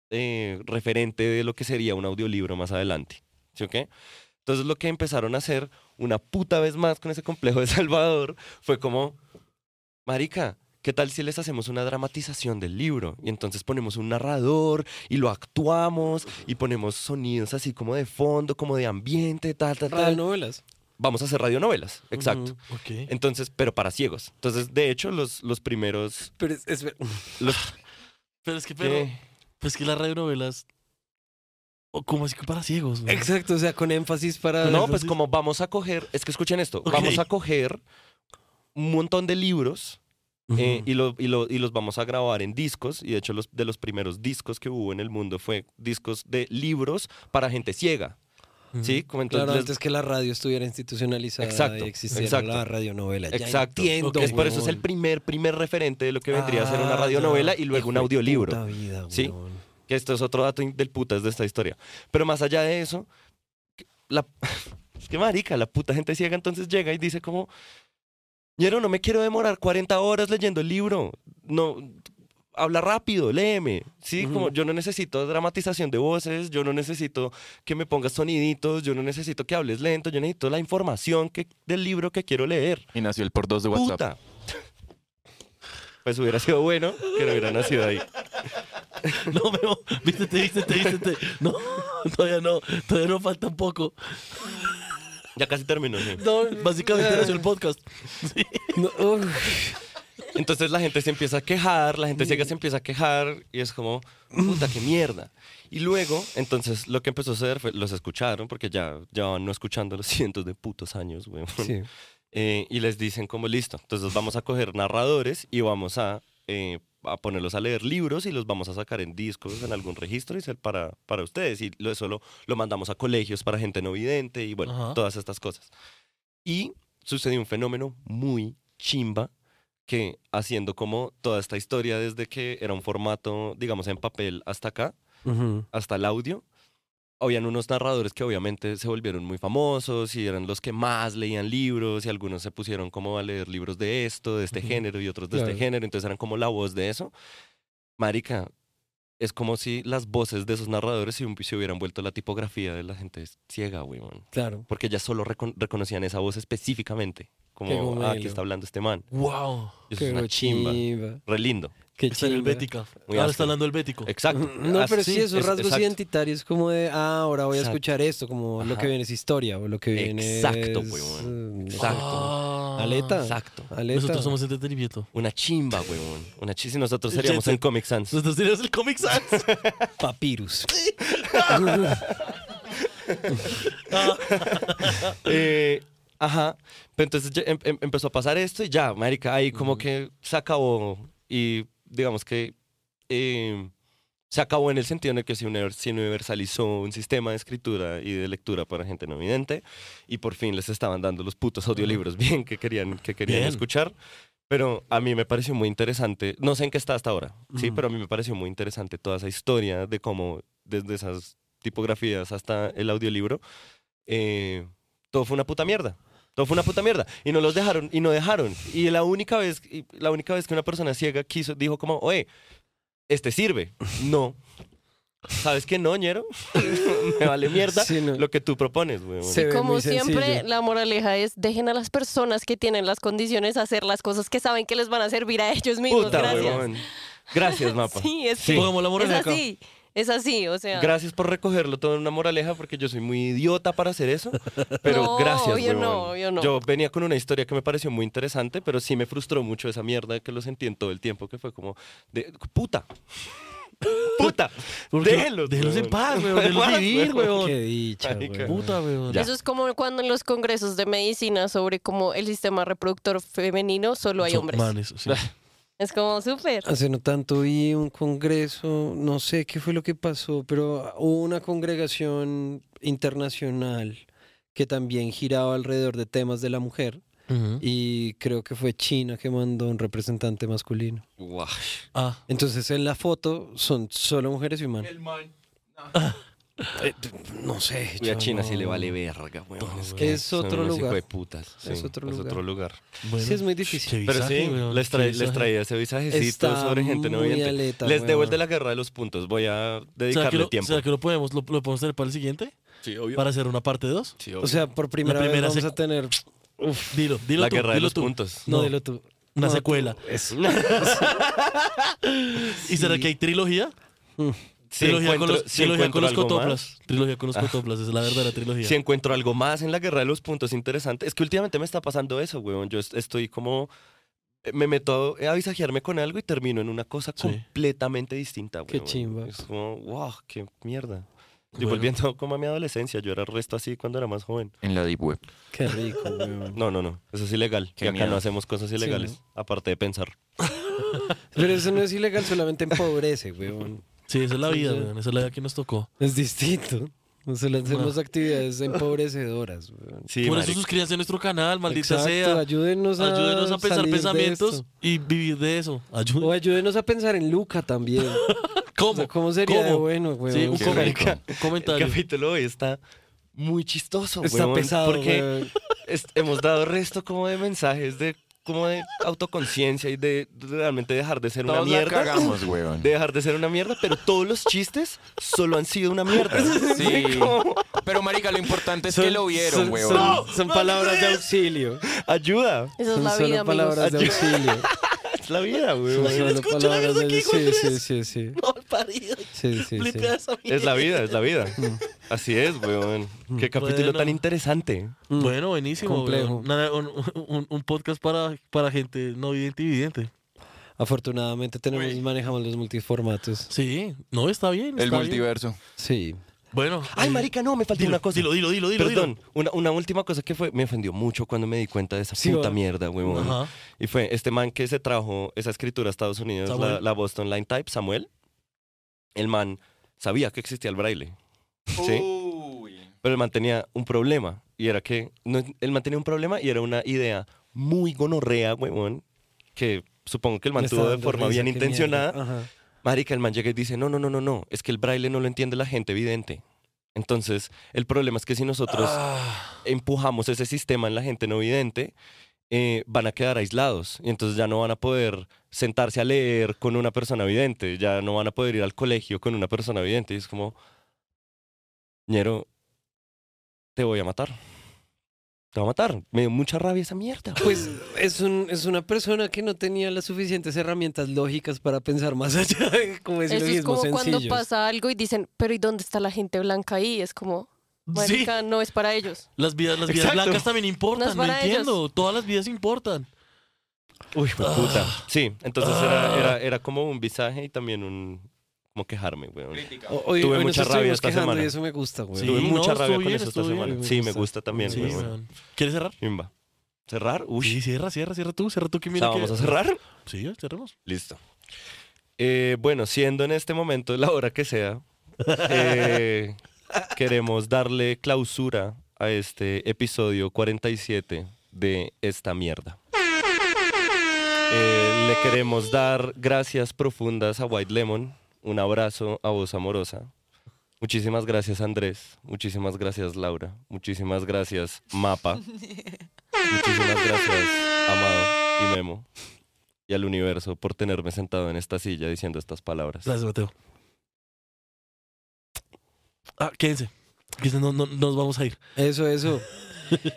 eh, referente de lo que sería un audiolibro más adelante, ¿sí o qué? Entonces lo que empezaron a hacer una puta vez más con ese complejo de Salvador fue como, marica, ¿qué tal si les hacemos una dramatización del libro? Y entonces ponemos un narrador y lo actuamos y ponemos sonidos así como de fondo, como de ambiente, tal, tal, tal. novelas. Vamos a hacer radionovelas, exacto. Ok. Entonces, pero para ciegos. Entonces, de hecho, los, los primeros... Pero es, es Los, Pero es que, pero, ¿qué? pues que las radionovelas. O como así que para ciegos, güey. Exacto, o sea, con énfasis para. No, pues como vamos a coger, es que escuchen esto, Ok. vamos a coger un montón de libros eh, y, lo- y lo- y los vamos a grabar en discos. Y de hecho, los, de los primeros discos que hubo en el mundo fue discos de libros para gente ciega. ¿Sí? Como entonces Claro, les- antes que la radio estuviera institucionalizada Exacto, y existiera exacto. la radionovela. Ya Exacto. entiendo, es por eso es el weón. primer, primer referente de lo que vendría a ser una Ah, radionovela ya. y luego un Hijo de audiolibro. puta vida, ¿Sí? weón. Que esto es otro dato del putas de esta historia. Pero más allá de eso, la, es que marica, la puta gente ciega entonces llega y dice como, Ñero, no me quiero demorar 40 horas leyendo el libro. No, habla rápido, léeme. Sí, como yo no necesito dramatización de voces, yo no necesito que me pongas soniditos, yo no necesito que hables lento, yo necesito la información que, del libro que quiero leer. Y nació el por dos de WhatsApp. Puta. Pues hubiera sido bueno que no hubiera nacido ahí. No, Memo, vístete, vístete, vístete. No, todavía no, todavía no falta un poco. Ya casi terminó. sí. No, básicamente nació el podcast. Sí. No. Entonces la gente se empieza a quejar, la gente ciega se empieza a quejar y es como, puta, qué mierda. Y luego, entonces lo que empezó a suceder fue, los escucharon, porque ya llevaban no escuchando los cientos de putos años, weón. Sí. Eh, y les dicen como, listo, entonces vamos a coger narradores y vamos a, eh, a ponerlos a leer libros y los vamos a sacar en discos, en algún registro y ser para, para ustedes. Y lo, eso lo, lo mandamos a colegios para gente no vidente y bueno, Ajá. todas estas cosas. Y sucedió un fenómeno muy chimba que haciendo como toda esta historia desde que era un formato, digamos, en papel hasta acá, Ujú. hasta el audio, habían unos narradores que obviamente se volvieron muy famosos y eran los que más leían libros y algunos se pusieron como a leer libros de esto, de este género y otros de Claro. este género, entonces eran como la voz de eso. Marica, es como si las voces de esos narradores se, se hubieran vuelto la tipografía de la gente ciega, weón. Claro. Porque ya solo recon- reconocían esa voz específicamente. Como, ah, aquí está hablando este man. Wow. Eso Qué es una chimba. chimba. Re lindo. Qué Está en el. Bética. Muy Ahora está hablando el Bético. Exacto. No, pero sí, esos es- rasgos exacto. identitarios como de, ah, ahora voy a Exacto. escuchar esto, como lo que viene es historia o lo que viene Exacto, es... weón. eh, Exacto. Ah. Aleta. Exacto. Aleta. Nosotros somos entretenimiento. Una chimba, weón. Una chimba. Si nosotros El seríamos Set. Comic Sans. Nosotros tenemos el Comic Sans. Papyrus. Eh, ajá. Pero entonces em- em- empezó a pasar esto y ya, marica, ahí como que se acabó. Y digamos que eh, se acabó en el sentido en el que se univer- se universalizó un sistema de escritura y de lectura para gente no vidente. Y por fin les estaban dando los putos audiolibros bien que querían, que querían Bien. escuchar. Pero a mí me pareció muy interesante, no sé en qué está hasta ahora, sí, pero a mí me pareció muy interesante toda esa historia de cómo desde esas tipografías hasta el audiolibro, eh, todo fue una puta mierda. Todo fue una puta mierda. Y no los dejaron, y no dejaron. Y la única vez, la única vez que una persona ciega quiso, dijo como, oye, este sirve. No. ¿Sabes qué no, ñero? Me vale mierda Sí, no. lo que tú propones. Se ve Como siempre, sencillo. la moraleja es dejen a las personas que tienen las condiciones a hacer las cosas que saben que les van a servir a ellos mismos. Puta, Gracias. weón. Gracias, mapa. Sí, es Sí. la es moraleja. así. Es así, o sea. Gracias por recogerlo todo en una moraleja porque yo soy muy idiota para hacer eso. Pero No, gracias, obvio weón. no, obvio no. Yo venía con una historia que me pareció muy interesante, pero sí me frustró mucho esa mierda que lo sentí en todo el tiempo, que fue como de puta. Puta. Porque- Déjenlos. déjenlos en paz, weón, déjenlos vivir, weón. Qué dicha, weón. Puta, weón. Eso es como cuando en los congresos de medicina sobre como el sistema reproductor femenino solo hay Son hombres. manes, sí. Es como súper. Hace no tanto vi un congreso, no sé qué fue lo que pasó, pero hubo una congregación internacional que también giraba alrededor de temas de la mujer y creo que fue China que mandó un representante masculino. Guau. Ah, Entonces en la foto son solo mujeres y un man. Eh, no sé. Y a. China sí le vale verga, weón. Es, que Es otro lugar. de putas. Es sí, otro es lugar. otro lugar. bueno. Sí, es muy difícil. Qué Pero visaje, sí, weón, les, trae- les visaje. traía ese visajecito Está sobre gente no vidente. aleta, Les weón. devuelve la guerra de los puntos. Voy a ¿Será que, dedicarle lo, tiempo. será que lo podemos, lo, lo podemos tener para el siguiente? Sí, obvio. para hacer una parte 2. Sí, obvio. O sea, por primera, primera vez vamos a tener. Dilo, dilo la tú, guerra de dilo los tú. puntos. No, No. dilo tú. Una No, secuela. Eso. ¿Y será que hay trilogía? Si trilogía con encuentro, los, si trilogía con encuentro los algo cotoplas. más, Trilogía con los cotoplas, es la verdadera trilogía. si encuentro algo más en la guerra de los puntos interesante, es que últimamente me está pasando eso, weón. Yo est- estoy como eh, me meto a avisajearme con algo y termino en una cosa Sí. completamente distinta, Qué weón. chimba. Es como, wow, qué mierda. Y Bueno. volviendo como a mi adolescencia, yo era resto así cuando era más joven. En la Deep Web. Qué rico, weón. No, no, no, eso es ilegal. Qué y acá miedo. no hacemos cosas ilegales, aparte de pensar. Pero eso no es ilegal, solamente empobrece, weón. Sí, esa es la vida, weón, esa es la vida que nos tocó. Es distinto. O sea, le hacemos actividades empobrecedoras, weón. Sí, Por eso suscríbanse a nuestro canal, maldita Exacto, sea. ayúdenos a, Ayúdenos a pensar salir de pensamientos esto. y vivir de eso. O Ayúdenos. a pensar en Luca también. ¿Cómo? O sea, ¿Cómo sería bueno, weón? Sí, un, Qué com- rico. un El comentario. capítulo hoy está muy chistoso, Está weón, pesado, porque es- hemos dado resto como de mensajes de como de autoconciencia y de realmente dejar de ser una Todos la mierda. cagamos, weón. De dejar de ser una mierda, pero todos los chistes solo han sido una mierda. Sí. Pero, marica, lo importante es que lo vieron, son- weón. Son, son palabras de auxilio. Ayuda. Esa es Son la solo vida, palabras amigos. de auxilio. Es la vida, güey. escucha la que Sí, sí, sí, sí. No, parido. Sí, sí, sí. Es la vida, es la vida. Así es, weón. Qué capítulo Bueno. tan interesante. Mm. Bueno, buenísimo. Complejo. Nada, Un, un- un podcast para, para gente no vidente y vidente. Afortunadamente tenemos, manejamos los multiformatos. Sí, no, está bien. El bien. multiverso. Sí. Bueno. Ay, eh, marica, no, me faltó dilo, una cosa. Dilo, dilo, dilo, dilo. Perdón, una, una última cosa que fue, me ofendió mucho cuando me di cuenta de esa Sí, puta mierda, dilo. weón. Ajá. Y fue este man que se trajo esa escritura a Estados Unidos, la, Boston Line Type, Samuel. El man sabía que existía el braille. Sí. Uy. Pero el man tenía un problema. Y era que. No, el man tenía un problema y era una idea muy gonorrea, weón. Que supongo que el man tuvo de forma bien intencionada. Marica, el man llega y dice: No, no, no, no, no. Es que el braille no lo entiende la gente evidente. Entonces, el problema es que si nosotros Ah, empujamos ese sistema en la gente no vidente, eh, van a quedar aislados. Y entonces ya no van a poder sentarse a leer con una persona vidente. Ya no van a poder ir al colegio con una persona vidente. Y es como, ñero, te voy a matar. Te voy a matar. Me dio mucha rabia esa mierda. Pues es, un, es una persona que no tenía las suficientes herramientas lógicas para pensar más allá de como Eso es como cuando pasa algo y dicen, pero ¿y dónde está la gente blanca ahí? Es como, sí, marica, no es para ellos. las vidas, las vidas Exacto. blancas también No importan. No, entiendo. Todas las vidas importan. Uy, puta. Ah. Sí, entonces era, era, era como un visaje y también un... Como quejarme, weón. O- Hoy, Tuve hoy mucha nos rabia esta semana. y eso me gusta, güey. Sí, Tuve mucha rabia con bien, eso esta bien. semana. Me Sí, me gusta. también, Sí, weón. weón. ¿Quieres cerrar? ¿Cerrar? Uy. Sí, cierra, cierra, cierra tú, cierra tú que O mira sea, que- ¿Vamos a cerrar? Sí, cerramos. Listo. Eh, bueno, siendo en este momento la hora que sea, eh, queremos darle clausura a este episodio 47 de esta mierda. Eh, le queremos dar gracias profundas a White Lemon, un abrazo a voz amorosa. Muchísimas gracias Andrés, muchísimas gracias Laura, muchísimas gracias Mapa, muchísimas gracias Amado y Memo y al universo por tenerme sentado en esta silla diciendo estas palabras. Gracias, Mateo. Ah, quédense. Que no, no, nos vamos a ir. Eso, eso.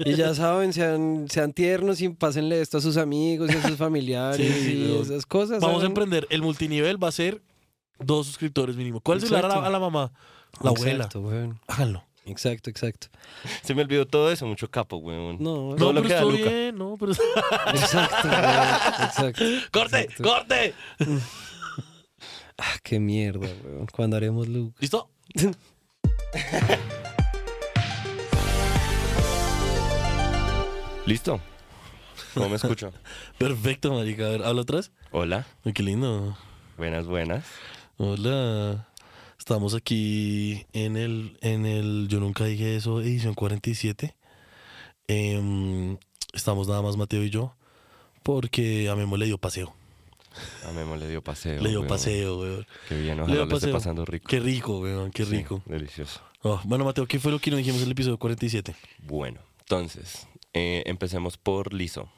Y ya saben, sean, sean tiernos y pásenle esto a sus amigos y a sus familiares Sí, y esas cosas. Vamos a emprender. El multinivel va a ser dos suscriptores mínimo. ¿Cuál celular a la, a la mamá? La abuela. Exacto, weón. Háganlo. Exacto, exacto. Se me olvidó todo eso, mucho capo, weón. No, Todo No, lo pero que da Luca. bien, no, pero... exacto, weón, exacto. ¡Corte! Exacto. ¡Corte! Ah, qué mierda, weón. Cuando haremos Luke. ¿Listo? ¿Listo? ¿Cómo me escucho? Perfecto, marica. A ver, ¿habla atrás? Hola, Ay, qué lindo. buenas, buenas. Hola. Estamos aquí en el, en el Yo Nunca Dije Eso, edición 47. Em, estamos nada más Mateo y yo, porque a Memo le dio paseo. A Memo le dio paseo. le dio weón. paseo, weón. Qué bien, Le ojalá le esté pasando rico. Qué rico, weón, qué Sí, rico. delicioso. Oh, bueno, Mateo, ¿qué fue lo que nos dijimos en el episodio 47? Bueno, entonces, eh, empecemos por liso.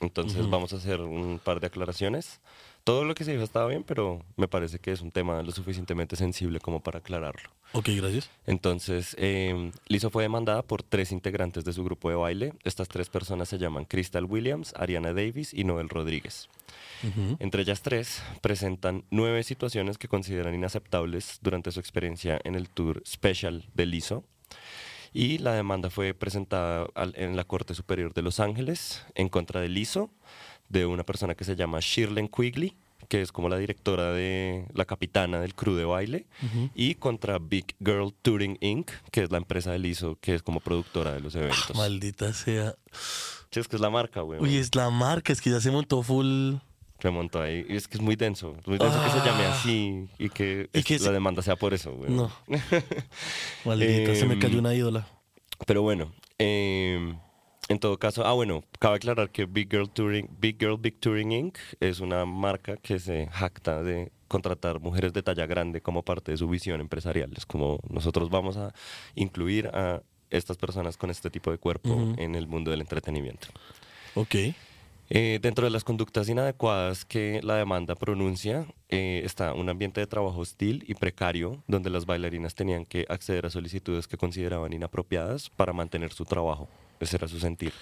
Entonces vamos a hacer un par de aclaraciones. Todo lo que se dijo estaba bien, pero me parece que es un tema lo suficientemente sensible como para aclararlo. Ok, gracias. Entonces, eh, Lizzo fue demandada por tres integrantes de su grupo de baile. Estas tres personas se llaman Crystal Williams, Ariana Davis y Noel Rodríguez. Ujú. Entre ellas tres presentan nueve situaciones que consideran inaceptables durante su experiencia en el tour Special de Lizzo. Y la demanda fue presentada en la Corte Superior de Los Ángeles en contra de Lizzo, de una persona que se llama Shirley Quigley, que es como la directora de la capitana del crew de baile, y contra Big Girl Touring Inc., que es la empresa de Lizzo, que es como productora de los eventos. Maldita sea. Sí, es que es la marca, güey. Uy, es la marca, es que ya se montó full. Se montó ahí. Y es que es muy denso. Es muy denso que se llame Ah. así y que, Y es- que la se- demanda sea por eso, güey. No. Maldita, se me Em, cayó una ídola. Pero bueno, eh, en todo caso, ah, bueno, cabe aclarar que Big Girl Touring, Big Girl Big Touring Inc. es una marca que se jacta de contratar mujeres de talla grande como parte de su visión empresarial. Es como nosotros vamos a incluir a estas personas con este tipo de cuerpo en el mundo del entretenimiento. Ok. Eh, dentro de las conductas inadecuadas que la demanda pronuncia eh, está un ambiente de trabajo hostil y precario donde las bailarinas tenían que acceder a solicitudes que consideraban inapropiadas para mantener su trabajo. Ese era su sentir.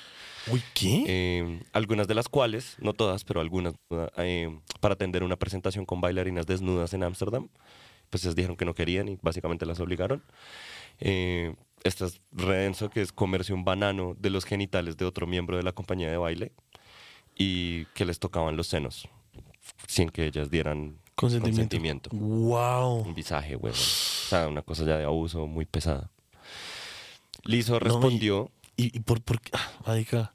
Uy, ¿qué? Eh, algunas de las cuales, no todas, pero algunas, eh, para atender una presentación con bailarinas desnudas en Ámsterdam, pues les dijeron que no querían y básicamente las obligaron. Eh, esta es redenso, que es comerse un banano de los genitales de otro miembro de la compañía de baile y que les tocaban los senos sin que ellas dieran Consentimiento. consentimiento. Wow. Un visaje, güey. O sea, una cosa ya de abuso muy pesada. Lizo No, y- respondió. ¿Y, y por, por qué? Ah, marica.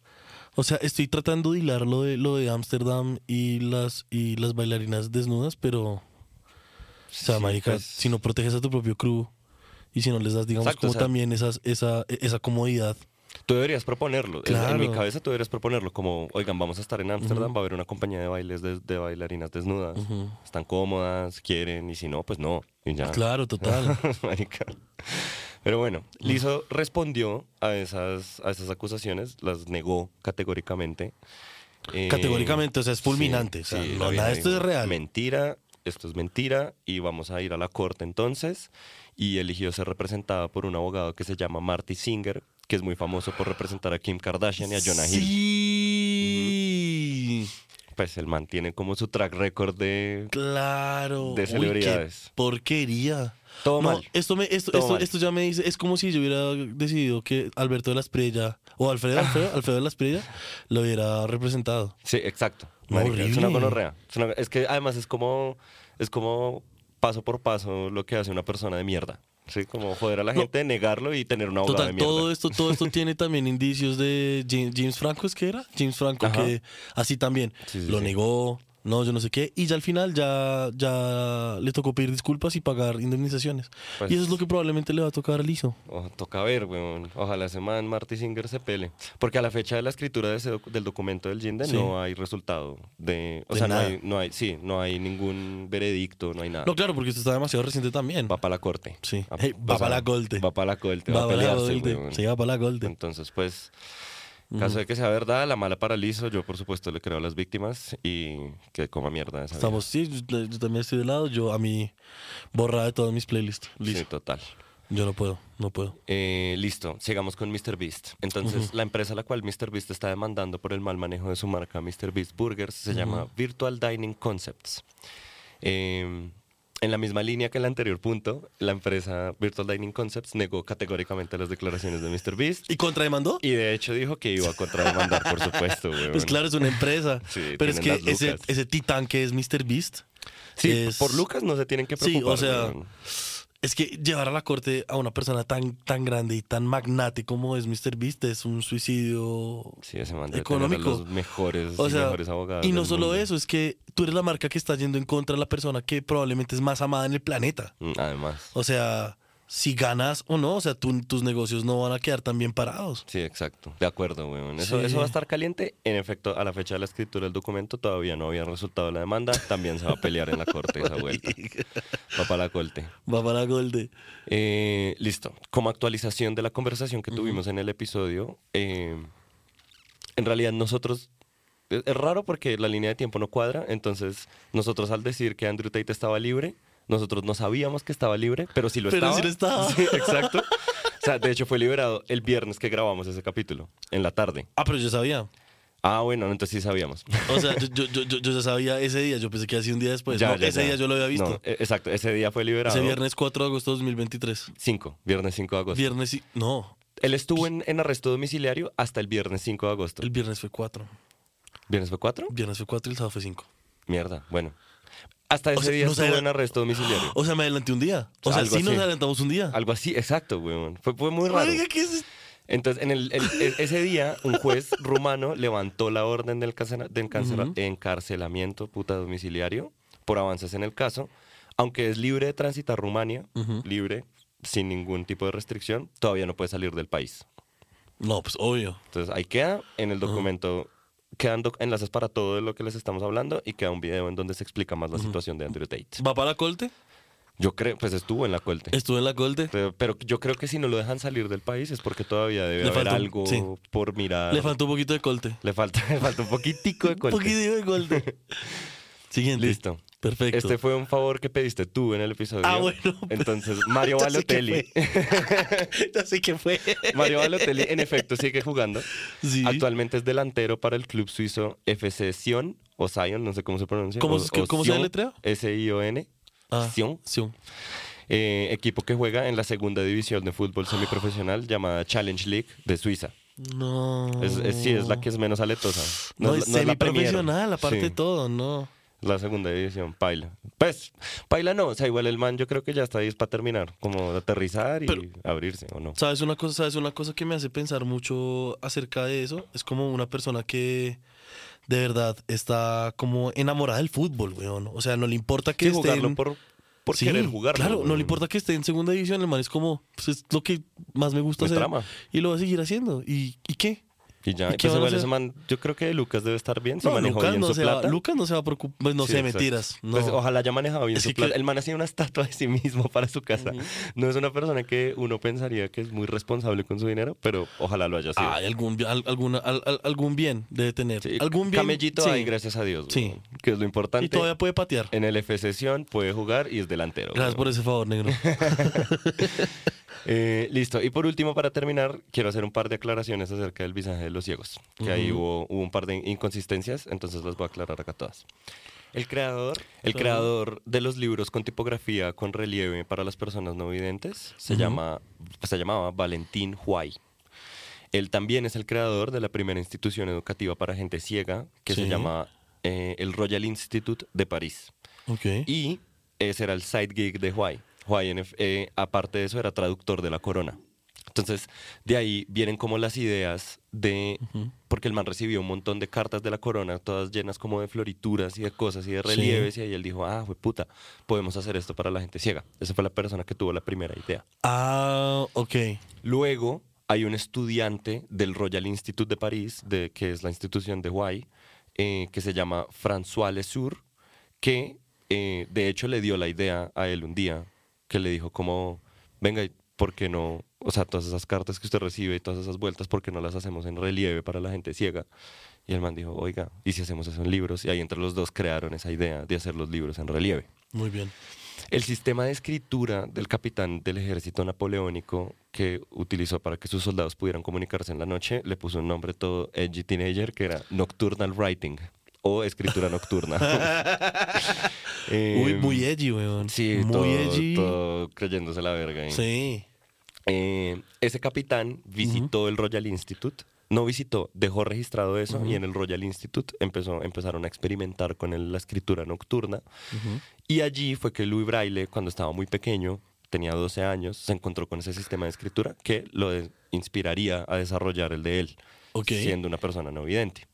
O sea, estoy tratando de hilar lo de lo de Ámsterdam y las y las bailarinas desnudas, pero o sea, Sí, marica, pues, si no proteges a tu propio crew y si no les das, digamos, Exacto, como o sea- también esas, esa, esa comodidad. Tú deberías proponerlo. En- En, Claro. mi cabeza tú deberías proponerlo como, oigan, vamos a estar en Ámsterdam, Ujú. va a haber una compañía de bailes de, de bailarinas desnudas. Ujú. Están cómodas, quieren, y si no, pues no. Y ya. Claro, total. Marica. Pero bueno, Lizo respondió a esas, a esas acusaciones, las negó categóricamente. Eh, Categóricamente, o sea, es sí, fulminante. o sea, sí, no, nada, esto es real. Mentira, esto es mentira y vamos a ir a la corte entonces. Y eligió ser representada por un abogado que se llama Marty Singer, que es muy famoso por representar a Kim Kardashian y a Jonah Hill. Pues el man tiene como su track record de... Claro. De Uy, qué celebridades. porquería. Todo No, mal. Esto, me, esto, Todo esto, mal. esto ya me dice, es como si yo hubiera decidido que Alberto de la Espriella, o Alfredo, Alfredo, Alfredo de la Espriella, lo hubiera representado. Sí, exacto. Marica, es una gonorrea. Es, es que además es como, es como paso por paso lo que hace una persona de mierda. Sí, como joder a la No. gente, negarlo y tener una abogado de Total, mierda. todo esto, todo esto tiene también indicios de James, James Franco, ¿es que era? James Franco, Ajá. que así también Sí, sí, lo sí. negó, no, yo no sé qué, y ya al final ya, ya le tocó pedir disculpas y pagar indemnizaciones. Pues- y eso es lo que probablemente le va a tocar a Lizo. Oh, toca ver, weón. Ojalá ese man Marty Singer se pele. Porque a la fecha de la escritura de ese doc- del documento del Ginde Sí. no hay resultado de... O De sea, no hay, no hay, sí, no hay ningún veredicto, no hay nada. No, claro, porque esto está demasiado reciente también. Va para la corte. Sí. Ah, Hey, va o sea, pa' la corte. Va para la corte, va, para la weón. Se va para la Golde. Entonces, pues, caso de que sea verdad, la mala paralizo, yo por supuesto le creo a las víctimas y que coma mierda esa Estamos, sí, yo, yo también estoy de lado. Yo a mí borra de todas mis playlists. Listo. Sí, total. Yo no puedo, no puedo. Eh, listo, sigamos con MrBeast. Entonces, la empresa a la cual MrBeast está demandando por el mal manejo de su marca MrBeast Burgers se llama Virtual Dining Concepts. Eh, en la misma línea que el anterior punto, la empresa Virtual Dining Concepts negó categóricamente las declaraciones de MrBeast ¿Y contrademandó? y de hecho dijo que iba a contrademandar, por supuesto. weón. Pues claro, es una empresa. Sí, pero es que ese, ese titán que es Mr. Beast, Sí, es- por Lucas no se tienen que Sí, preocupar. o sea. Es que llevar a la corte a una persona tan, tan grande y tan magnate como es Mr. Beast es un suicidio Sí, ese man debe económico. tener a los mejores, O y sea, mejores abogados. y no del solo mundo. eso, es que tú eres la marca que está yendo en contra de la persona que probablemente es más amada en el planeta. Mm, Además. O sea, si ganas o no, o sea, tú- tus negocios no van a quedar tan bien parados. Sí, exacto. De acuerdo, weón. Eso, Sí. eso va a estar caliente. En efecto, a la fecha de la escritura del documento todavía no había resultado la demanda. También se va a pelear en la corte esa vuelta. Va para la corte. Va para Golde. Eh, listo. Como actualización de la conversación que tuvimos en el episodio, eh, en realidad nosotros es raro porque la línea de tiempo no cuadra, entonces nosotros al decir que Andrew Tate estaba libre, nosotros no sabíamos que estaba libre, pero sí lo Pero estaba. sí lo estaba. Sí, exacto. O sea, de hecho fue liberado el viernes que grabamos ese capítulo, en la tarde. Ah, pero yo sabía. Ah, bueno, entonces sí sabíamos. O sea, yo, yo, yo, ya sabía ese día. Yo pensé que hacía un día después. Ya, No, ya, ese ya. día yo lo había visto. No, e- exacto, ese día fue liberado. ese viernes 4 de agosto de 2023. 5, viernes 5 de agosto. Viernes y... No, Él estuvo en, en arresto domiciliario hasta el viernes 5 de agosto. el viernes fue 4. ¿Viernes fue 4? Viernes fue 4 y el sábado fue 5. Mierda, bueno. Hasta ese sea, día estuvo en arresto domiciliario. O sea, me adelanté un día. O sea, Algo sí nos así. adelantamos un día. Algo así, exacto, weón. Fue, fue muy raro. Oiga, ¿qué es? Entonces, en el, el- e- ese día, un juez rumano levantó la orden del cancela- de encarcela- Ujú. encarcelamiento puta domiciliario por avances en el caso. Aunque es libre de transitar Rumania, libre, sin ningún tipo de restricción, todavía no puede salir del país. No, pues obvio. Entonces, ahí queda en el documento, doc- enlaces para todo de lo que les estamos hablando y queda un video en donde se explica más la situación de Andrew Tate. ¿Va para la colte? Yo creo, pues estuvo en la colte. Estuve en la colte. Pero, pero yo creo que si no lo dejan salir del país es porque todavía debe Le haber falta un- algo sí. por mirar. Le faltó un poquito de colte. Le falta, le falta un poquitico de Un colte. poquito de colte. Siguiente. Listo. Perfecto. Este fue un favor que pediste tú en el episodio. Ah, bueno. Entonces, Mario Balotelli. ya sé qué fue. Mario Balotelli, en efecto, sigue jugando. Sí. Actualmente es delantero para el club suizo FC Sion o Sion, no sé cómo se pronuncia. ¿Cómo o- se- o cómo se Sion, deletrea? S-I-O-N. Ah, Sion. Sion. eh, equipo que juega en la segunda división de fútbol semiprofesional llamada Challenge League de Suiza. No. Es, es- sí, es la que es menos aletosa. No, es, es no es semiprofesional, aparte Sí, de todo, no. La segunda división, Paila. Pues, Paila no, o sea, igual el man yo creo que ya está ahí para terminar, como de aterrizar y Pero- abrirse, ¿o no? ¿Sabes una cosa? ¿Sabes una cosa que me hace pensar mucho acerca de eso? Es como una persona que de verdad está como enamorada del fútbol, weón. O sea, no le importa que Sí, esté jugarlo en- por, por Sí, querer jugarlo. Claro, no le importa que esté en segunda división, el man es como, pues es lo que más me gusta Me hacer. trama. Y lo va a seguir haciendo. ¿Y, ¿y qué? Y ya, ¿Y y qué pues igual ese man, yo creo que Lucas debe estar bien, si No, manejó Lucas bien no, su se va, plata. Lucas no se va a preocupar. Pues no Sí, sé, exacto. mentiras. No. Pues ojalá haya manejado bien Es su que plata. que- El man hacía una estatua de sí mismo para su casa. No es una persona que uno pensaría que es muy responsable con su dinero, pero ojalá lo haya sido. Ay, algún, al- alguna, al- al- algún bien debe tener. Sí, algún bien. Camellito sí. ahí, gracias a Dios. Sí. Que es lo importante. Y todavía puede patear. En el F sesión puede jugar y es delantero. Gracias por ese favor, negro. Eh, listo. Y por último, para terminar, quiero hacer un par de aclaraciones acerca del visaje de los ciegos. Que ahí Ujú. hubo, hubo un par de inconsistencias, entonces las voy a aclarar acá todas. El creador, el creador de los libros con tipografía con relieve para las personas no videntes se, Ujú. llama, se llamaba Valentín Huay. Él también es el creador de la primera institución educativa para gente ciega que se Sí. llama eh, el Royal Institute de París. ok. Y ese era el side gig de Huay. Huay, en ef- eh, aparte de eso, era traductor de la corona. Entonces, de ahí vienen como las ideas de... Porque el man recibió un montón de cartas de la corona, todas llenas como de florituras y de cosas y de relieves, y ahí él dijo, ah, fue puta, podemos hacer esto para la gente ciega. Esa fue la persona que tuvo la primera idea. Ah, ok. Luego hay un estudiante del Royal Institute de París, de, que es la institución de Huay, eh, que se llama François Lesour, que eh, de hecho le dio la idea a él un día, que le dijo como, venga, ¿y ¿por qué no? O sea, todas esas cartas que usted recibe y todas esas vueltas, ¿por qué no las hacemos en relieve para la gente ciega? Y el man dijo, oiga, ¿y si hacemos eso en libros? Y ahí entre los dos crearon esa idea de hacer los libros en relieve. Muy bien. El sistema de escritura del capitán del ejército napoleónico que utilizó para que sus soldados pudieran comunicarse en la noche le puso un nombre todo edgy teenager que era Nocturnal Writing o escritura nocturna. Eh, Uy, muy edgy, weón. Sí, muy todo, edgy. todo creyéndose la verga. ahí. Sí. Eh, ese capitán visitó el Royal Institute. No visitó, dejó registrado eso y en el Royal Institute empezó, empezaron a experimentar con la escritura nocturna. Ujú. Y allí fue que Louis Braille, cuando estaba muy pequeño, tenía 12 años, se encontró con ese sistema de escritura que lo inspiraría a desarrollar el de él, Ok. siendo una persona no vidente.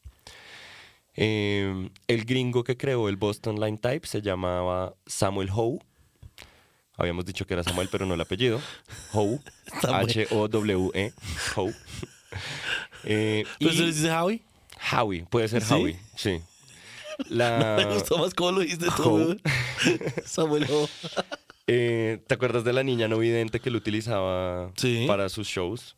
Eh, el gringo que creó el Boston Line Type se llamaba Samuel Howe. Habíamos dicho que era Samuel, pero no el apellido. Howe. Samuel. H-O-W-E. Howe. Eh, ¿Pero se dice Howie? Howie, puede ser ¿Sí? Howie, sí. La... Me gustó más cómo lo dijiste tú, Howe. Samuel Ho. Eh, ¿Te acuerdas de la niña no vidente que lo utilizaba Sí. para sus shows?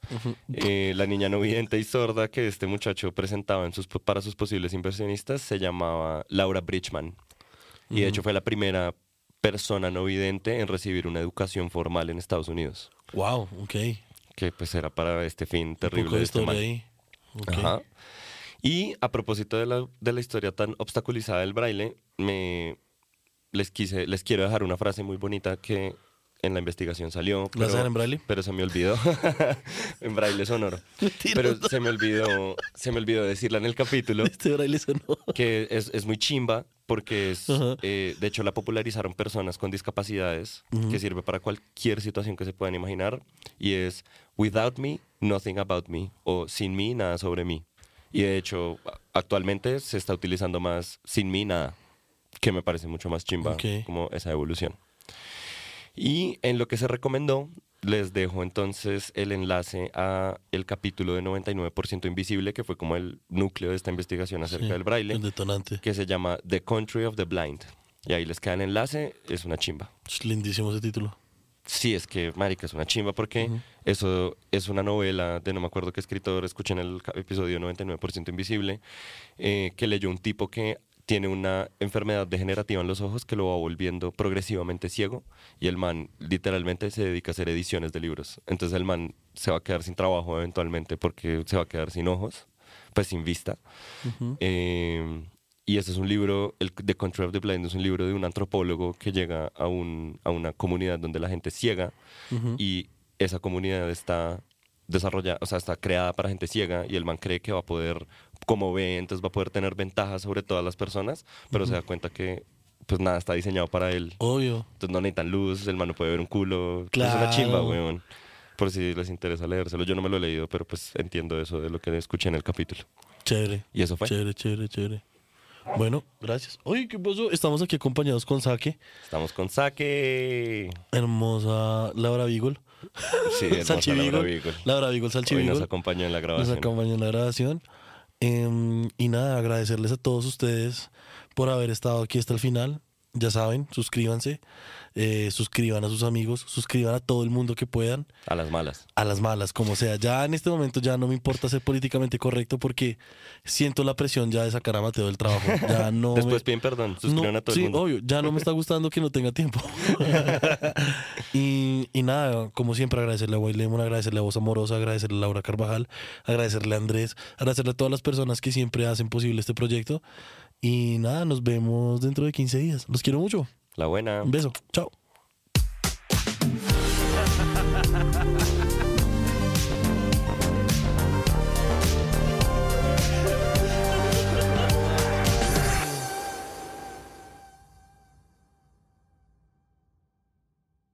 Eh, la niña no vidente y sorda que este muchacho presentaba en sus, para sus posibles inversionistas se llamaba Laura Bridgman. Y de hecho fue la primera persona no vidente en recibir una educación formal en Estados Unidos. Wow, ok. Que pues era para este fin Un terrible poco de este ahí. Ajá. Y a propósito de la, de la historia tan obstaculizada del braille, me les quise, les quiero dejar una frase muy bonita que en la investigación salió. ¿La pero- en braille? pero se me olvidó. en braille sonoro. Pero se me olvidó, se me olvidó decirla en el capítulo Este braille sonó. que es, es muy chimba porque es, eh, de hecho la popularizaron personas con discapacidades que sirve para cualquier situación que se puedan imaginar y es without me, nothing about me o sin mí, nada sobre mí. Y de hecho actualmente se está utilizando más sin mí, nada, que me parece mucho más chimba Ok. como esa evolución. Y en lo que se recomendó, les dejo entonces el enlace a el capítulo de 99% Invisible, que fue como el núcleo de esta investigación acerca Sí, del braille El detonante. que se llama The Country of the Blind. Y ahí les queda el enlace, es una chimba. Es lindísimo ese título. Sí, es que, marica, es una chimba porque eso es una novela de no me acuerdo qué escritor, escuchen el ca- episodio 99% Invisible, eh, que leyó un tipo que tiene una enfermedad degenerativa en los ojos que lo va volviendo progresivamente ciego y el man literalmente se dedica a hacer ediciones de libros. Entonces el man se va a quedar sin trabajo eventualmente porque se va a quedar sin ojos, pues sin vista. Eh, y ese es un libro, el The Country of the Blind es un libro de un antropólogo que llega a, un, a una comunidad donde la gente es ciega y esa comunidad está desarrollada, o sea, está creada para gente ciega y el man cree que va a poder, como ve, entonces va a poder tener ventajas sobre todas las personas, pero se da cuenta que pues nada está diseñado para él. Obvio. Entonces no necesitan luz, el man no puede ver un culo. Es una Claro. chimba, weón. Por si les interesa leérselo. Yo no me lo he leído, pero pues entiendo eso de lo que escuché en el capítulo. Chévere. Y eso fue. Chévere, chévere, chévere. Bueno, gracias. Oye, ¿qué pasó? Estamos aquí acompañados con Saque, Estamos con Saque. hermosa Laura Beagle. Sí, hermosa Laura Beagle. Laura Beagle, Salchi Hoy nos Beagle. acompañó en la Nos grabación. acompañó en la grabación. Em, y nada, agradecerles a todos ustedes por haber estado aquí hasta el final. Ya saben, suscríbanse, eh, suscriban a sus amigos, suscriban a todo el mundo que puedan, A las malas. a las malas, como sea. Ya en este momento ya no me importa ser políticamente correcto porque siento la presión ya de sacar a Mateo del trabajo. Ya no me- Después piden perdón. Suscriban no, a todo sí, el mundo. obvio, ya no me está gustando que no tenga tiempo. y, y nada, como siempre, agradecerle a White Lemon, agradecerle a Voz Amorosa, agradecerle a Laura Carvajal, agradecerle a Andrés, agradecerle a todas las personas que siempre hacen posible este proyecto. Y nada, nos vemos dentro de 15 días. Los quiero mucho. La buena. Un beso. Chao.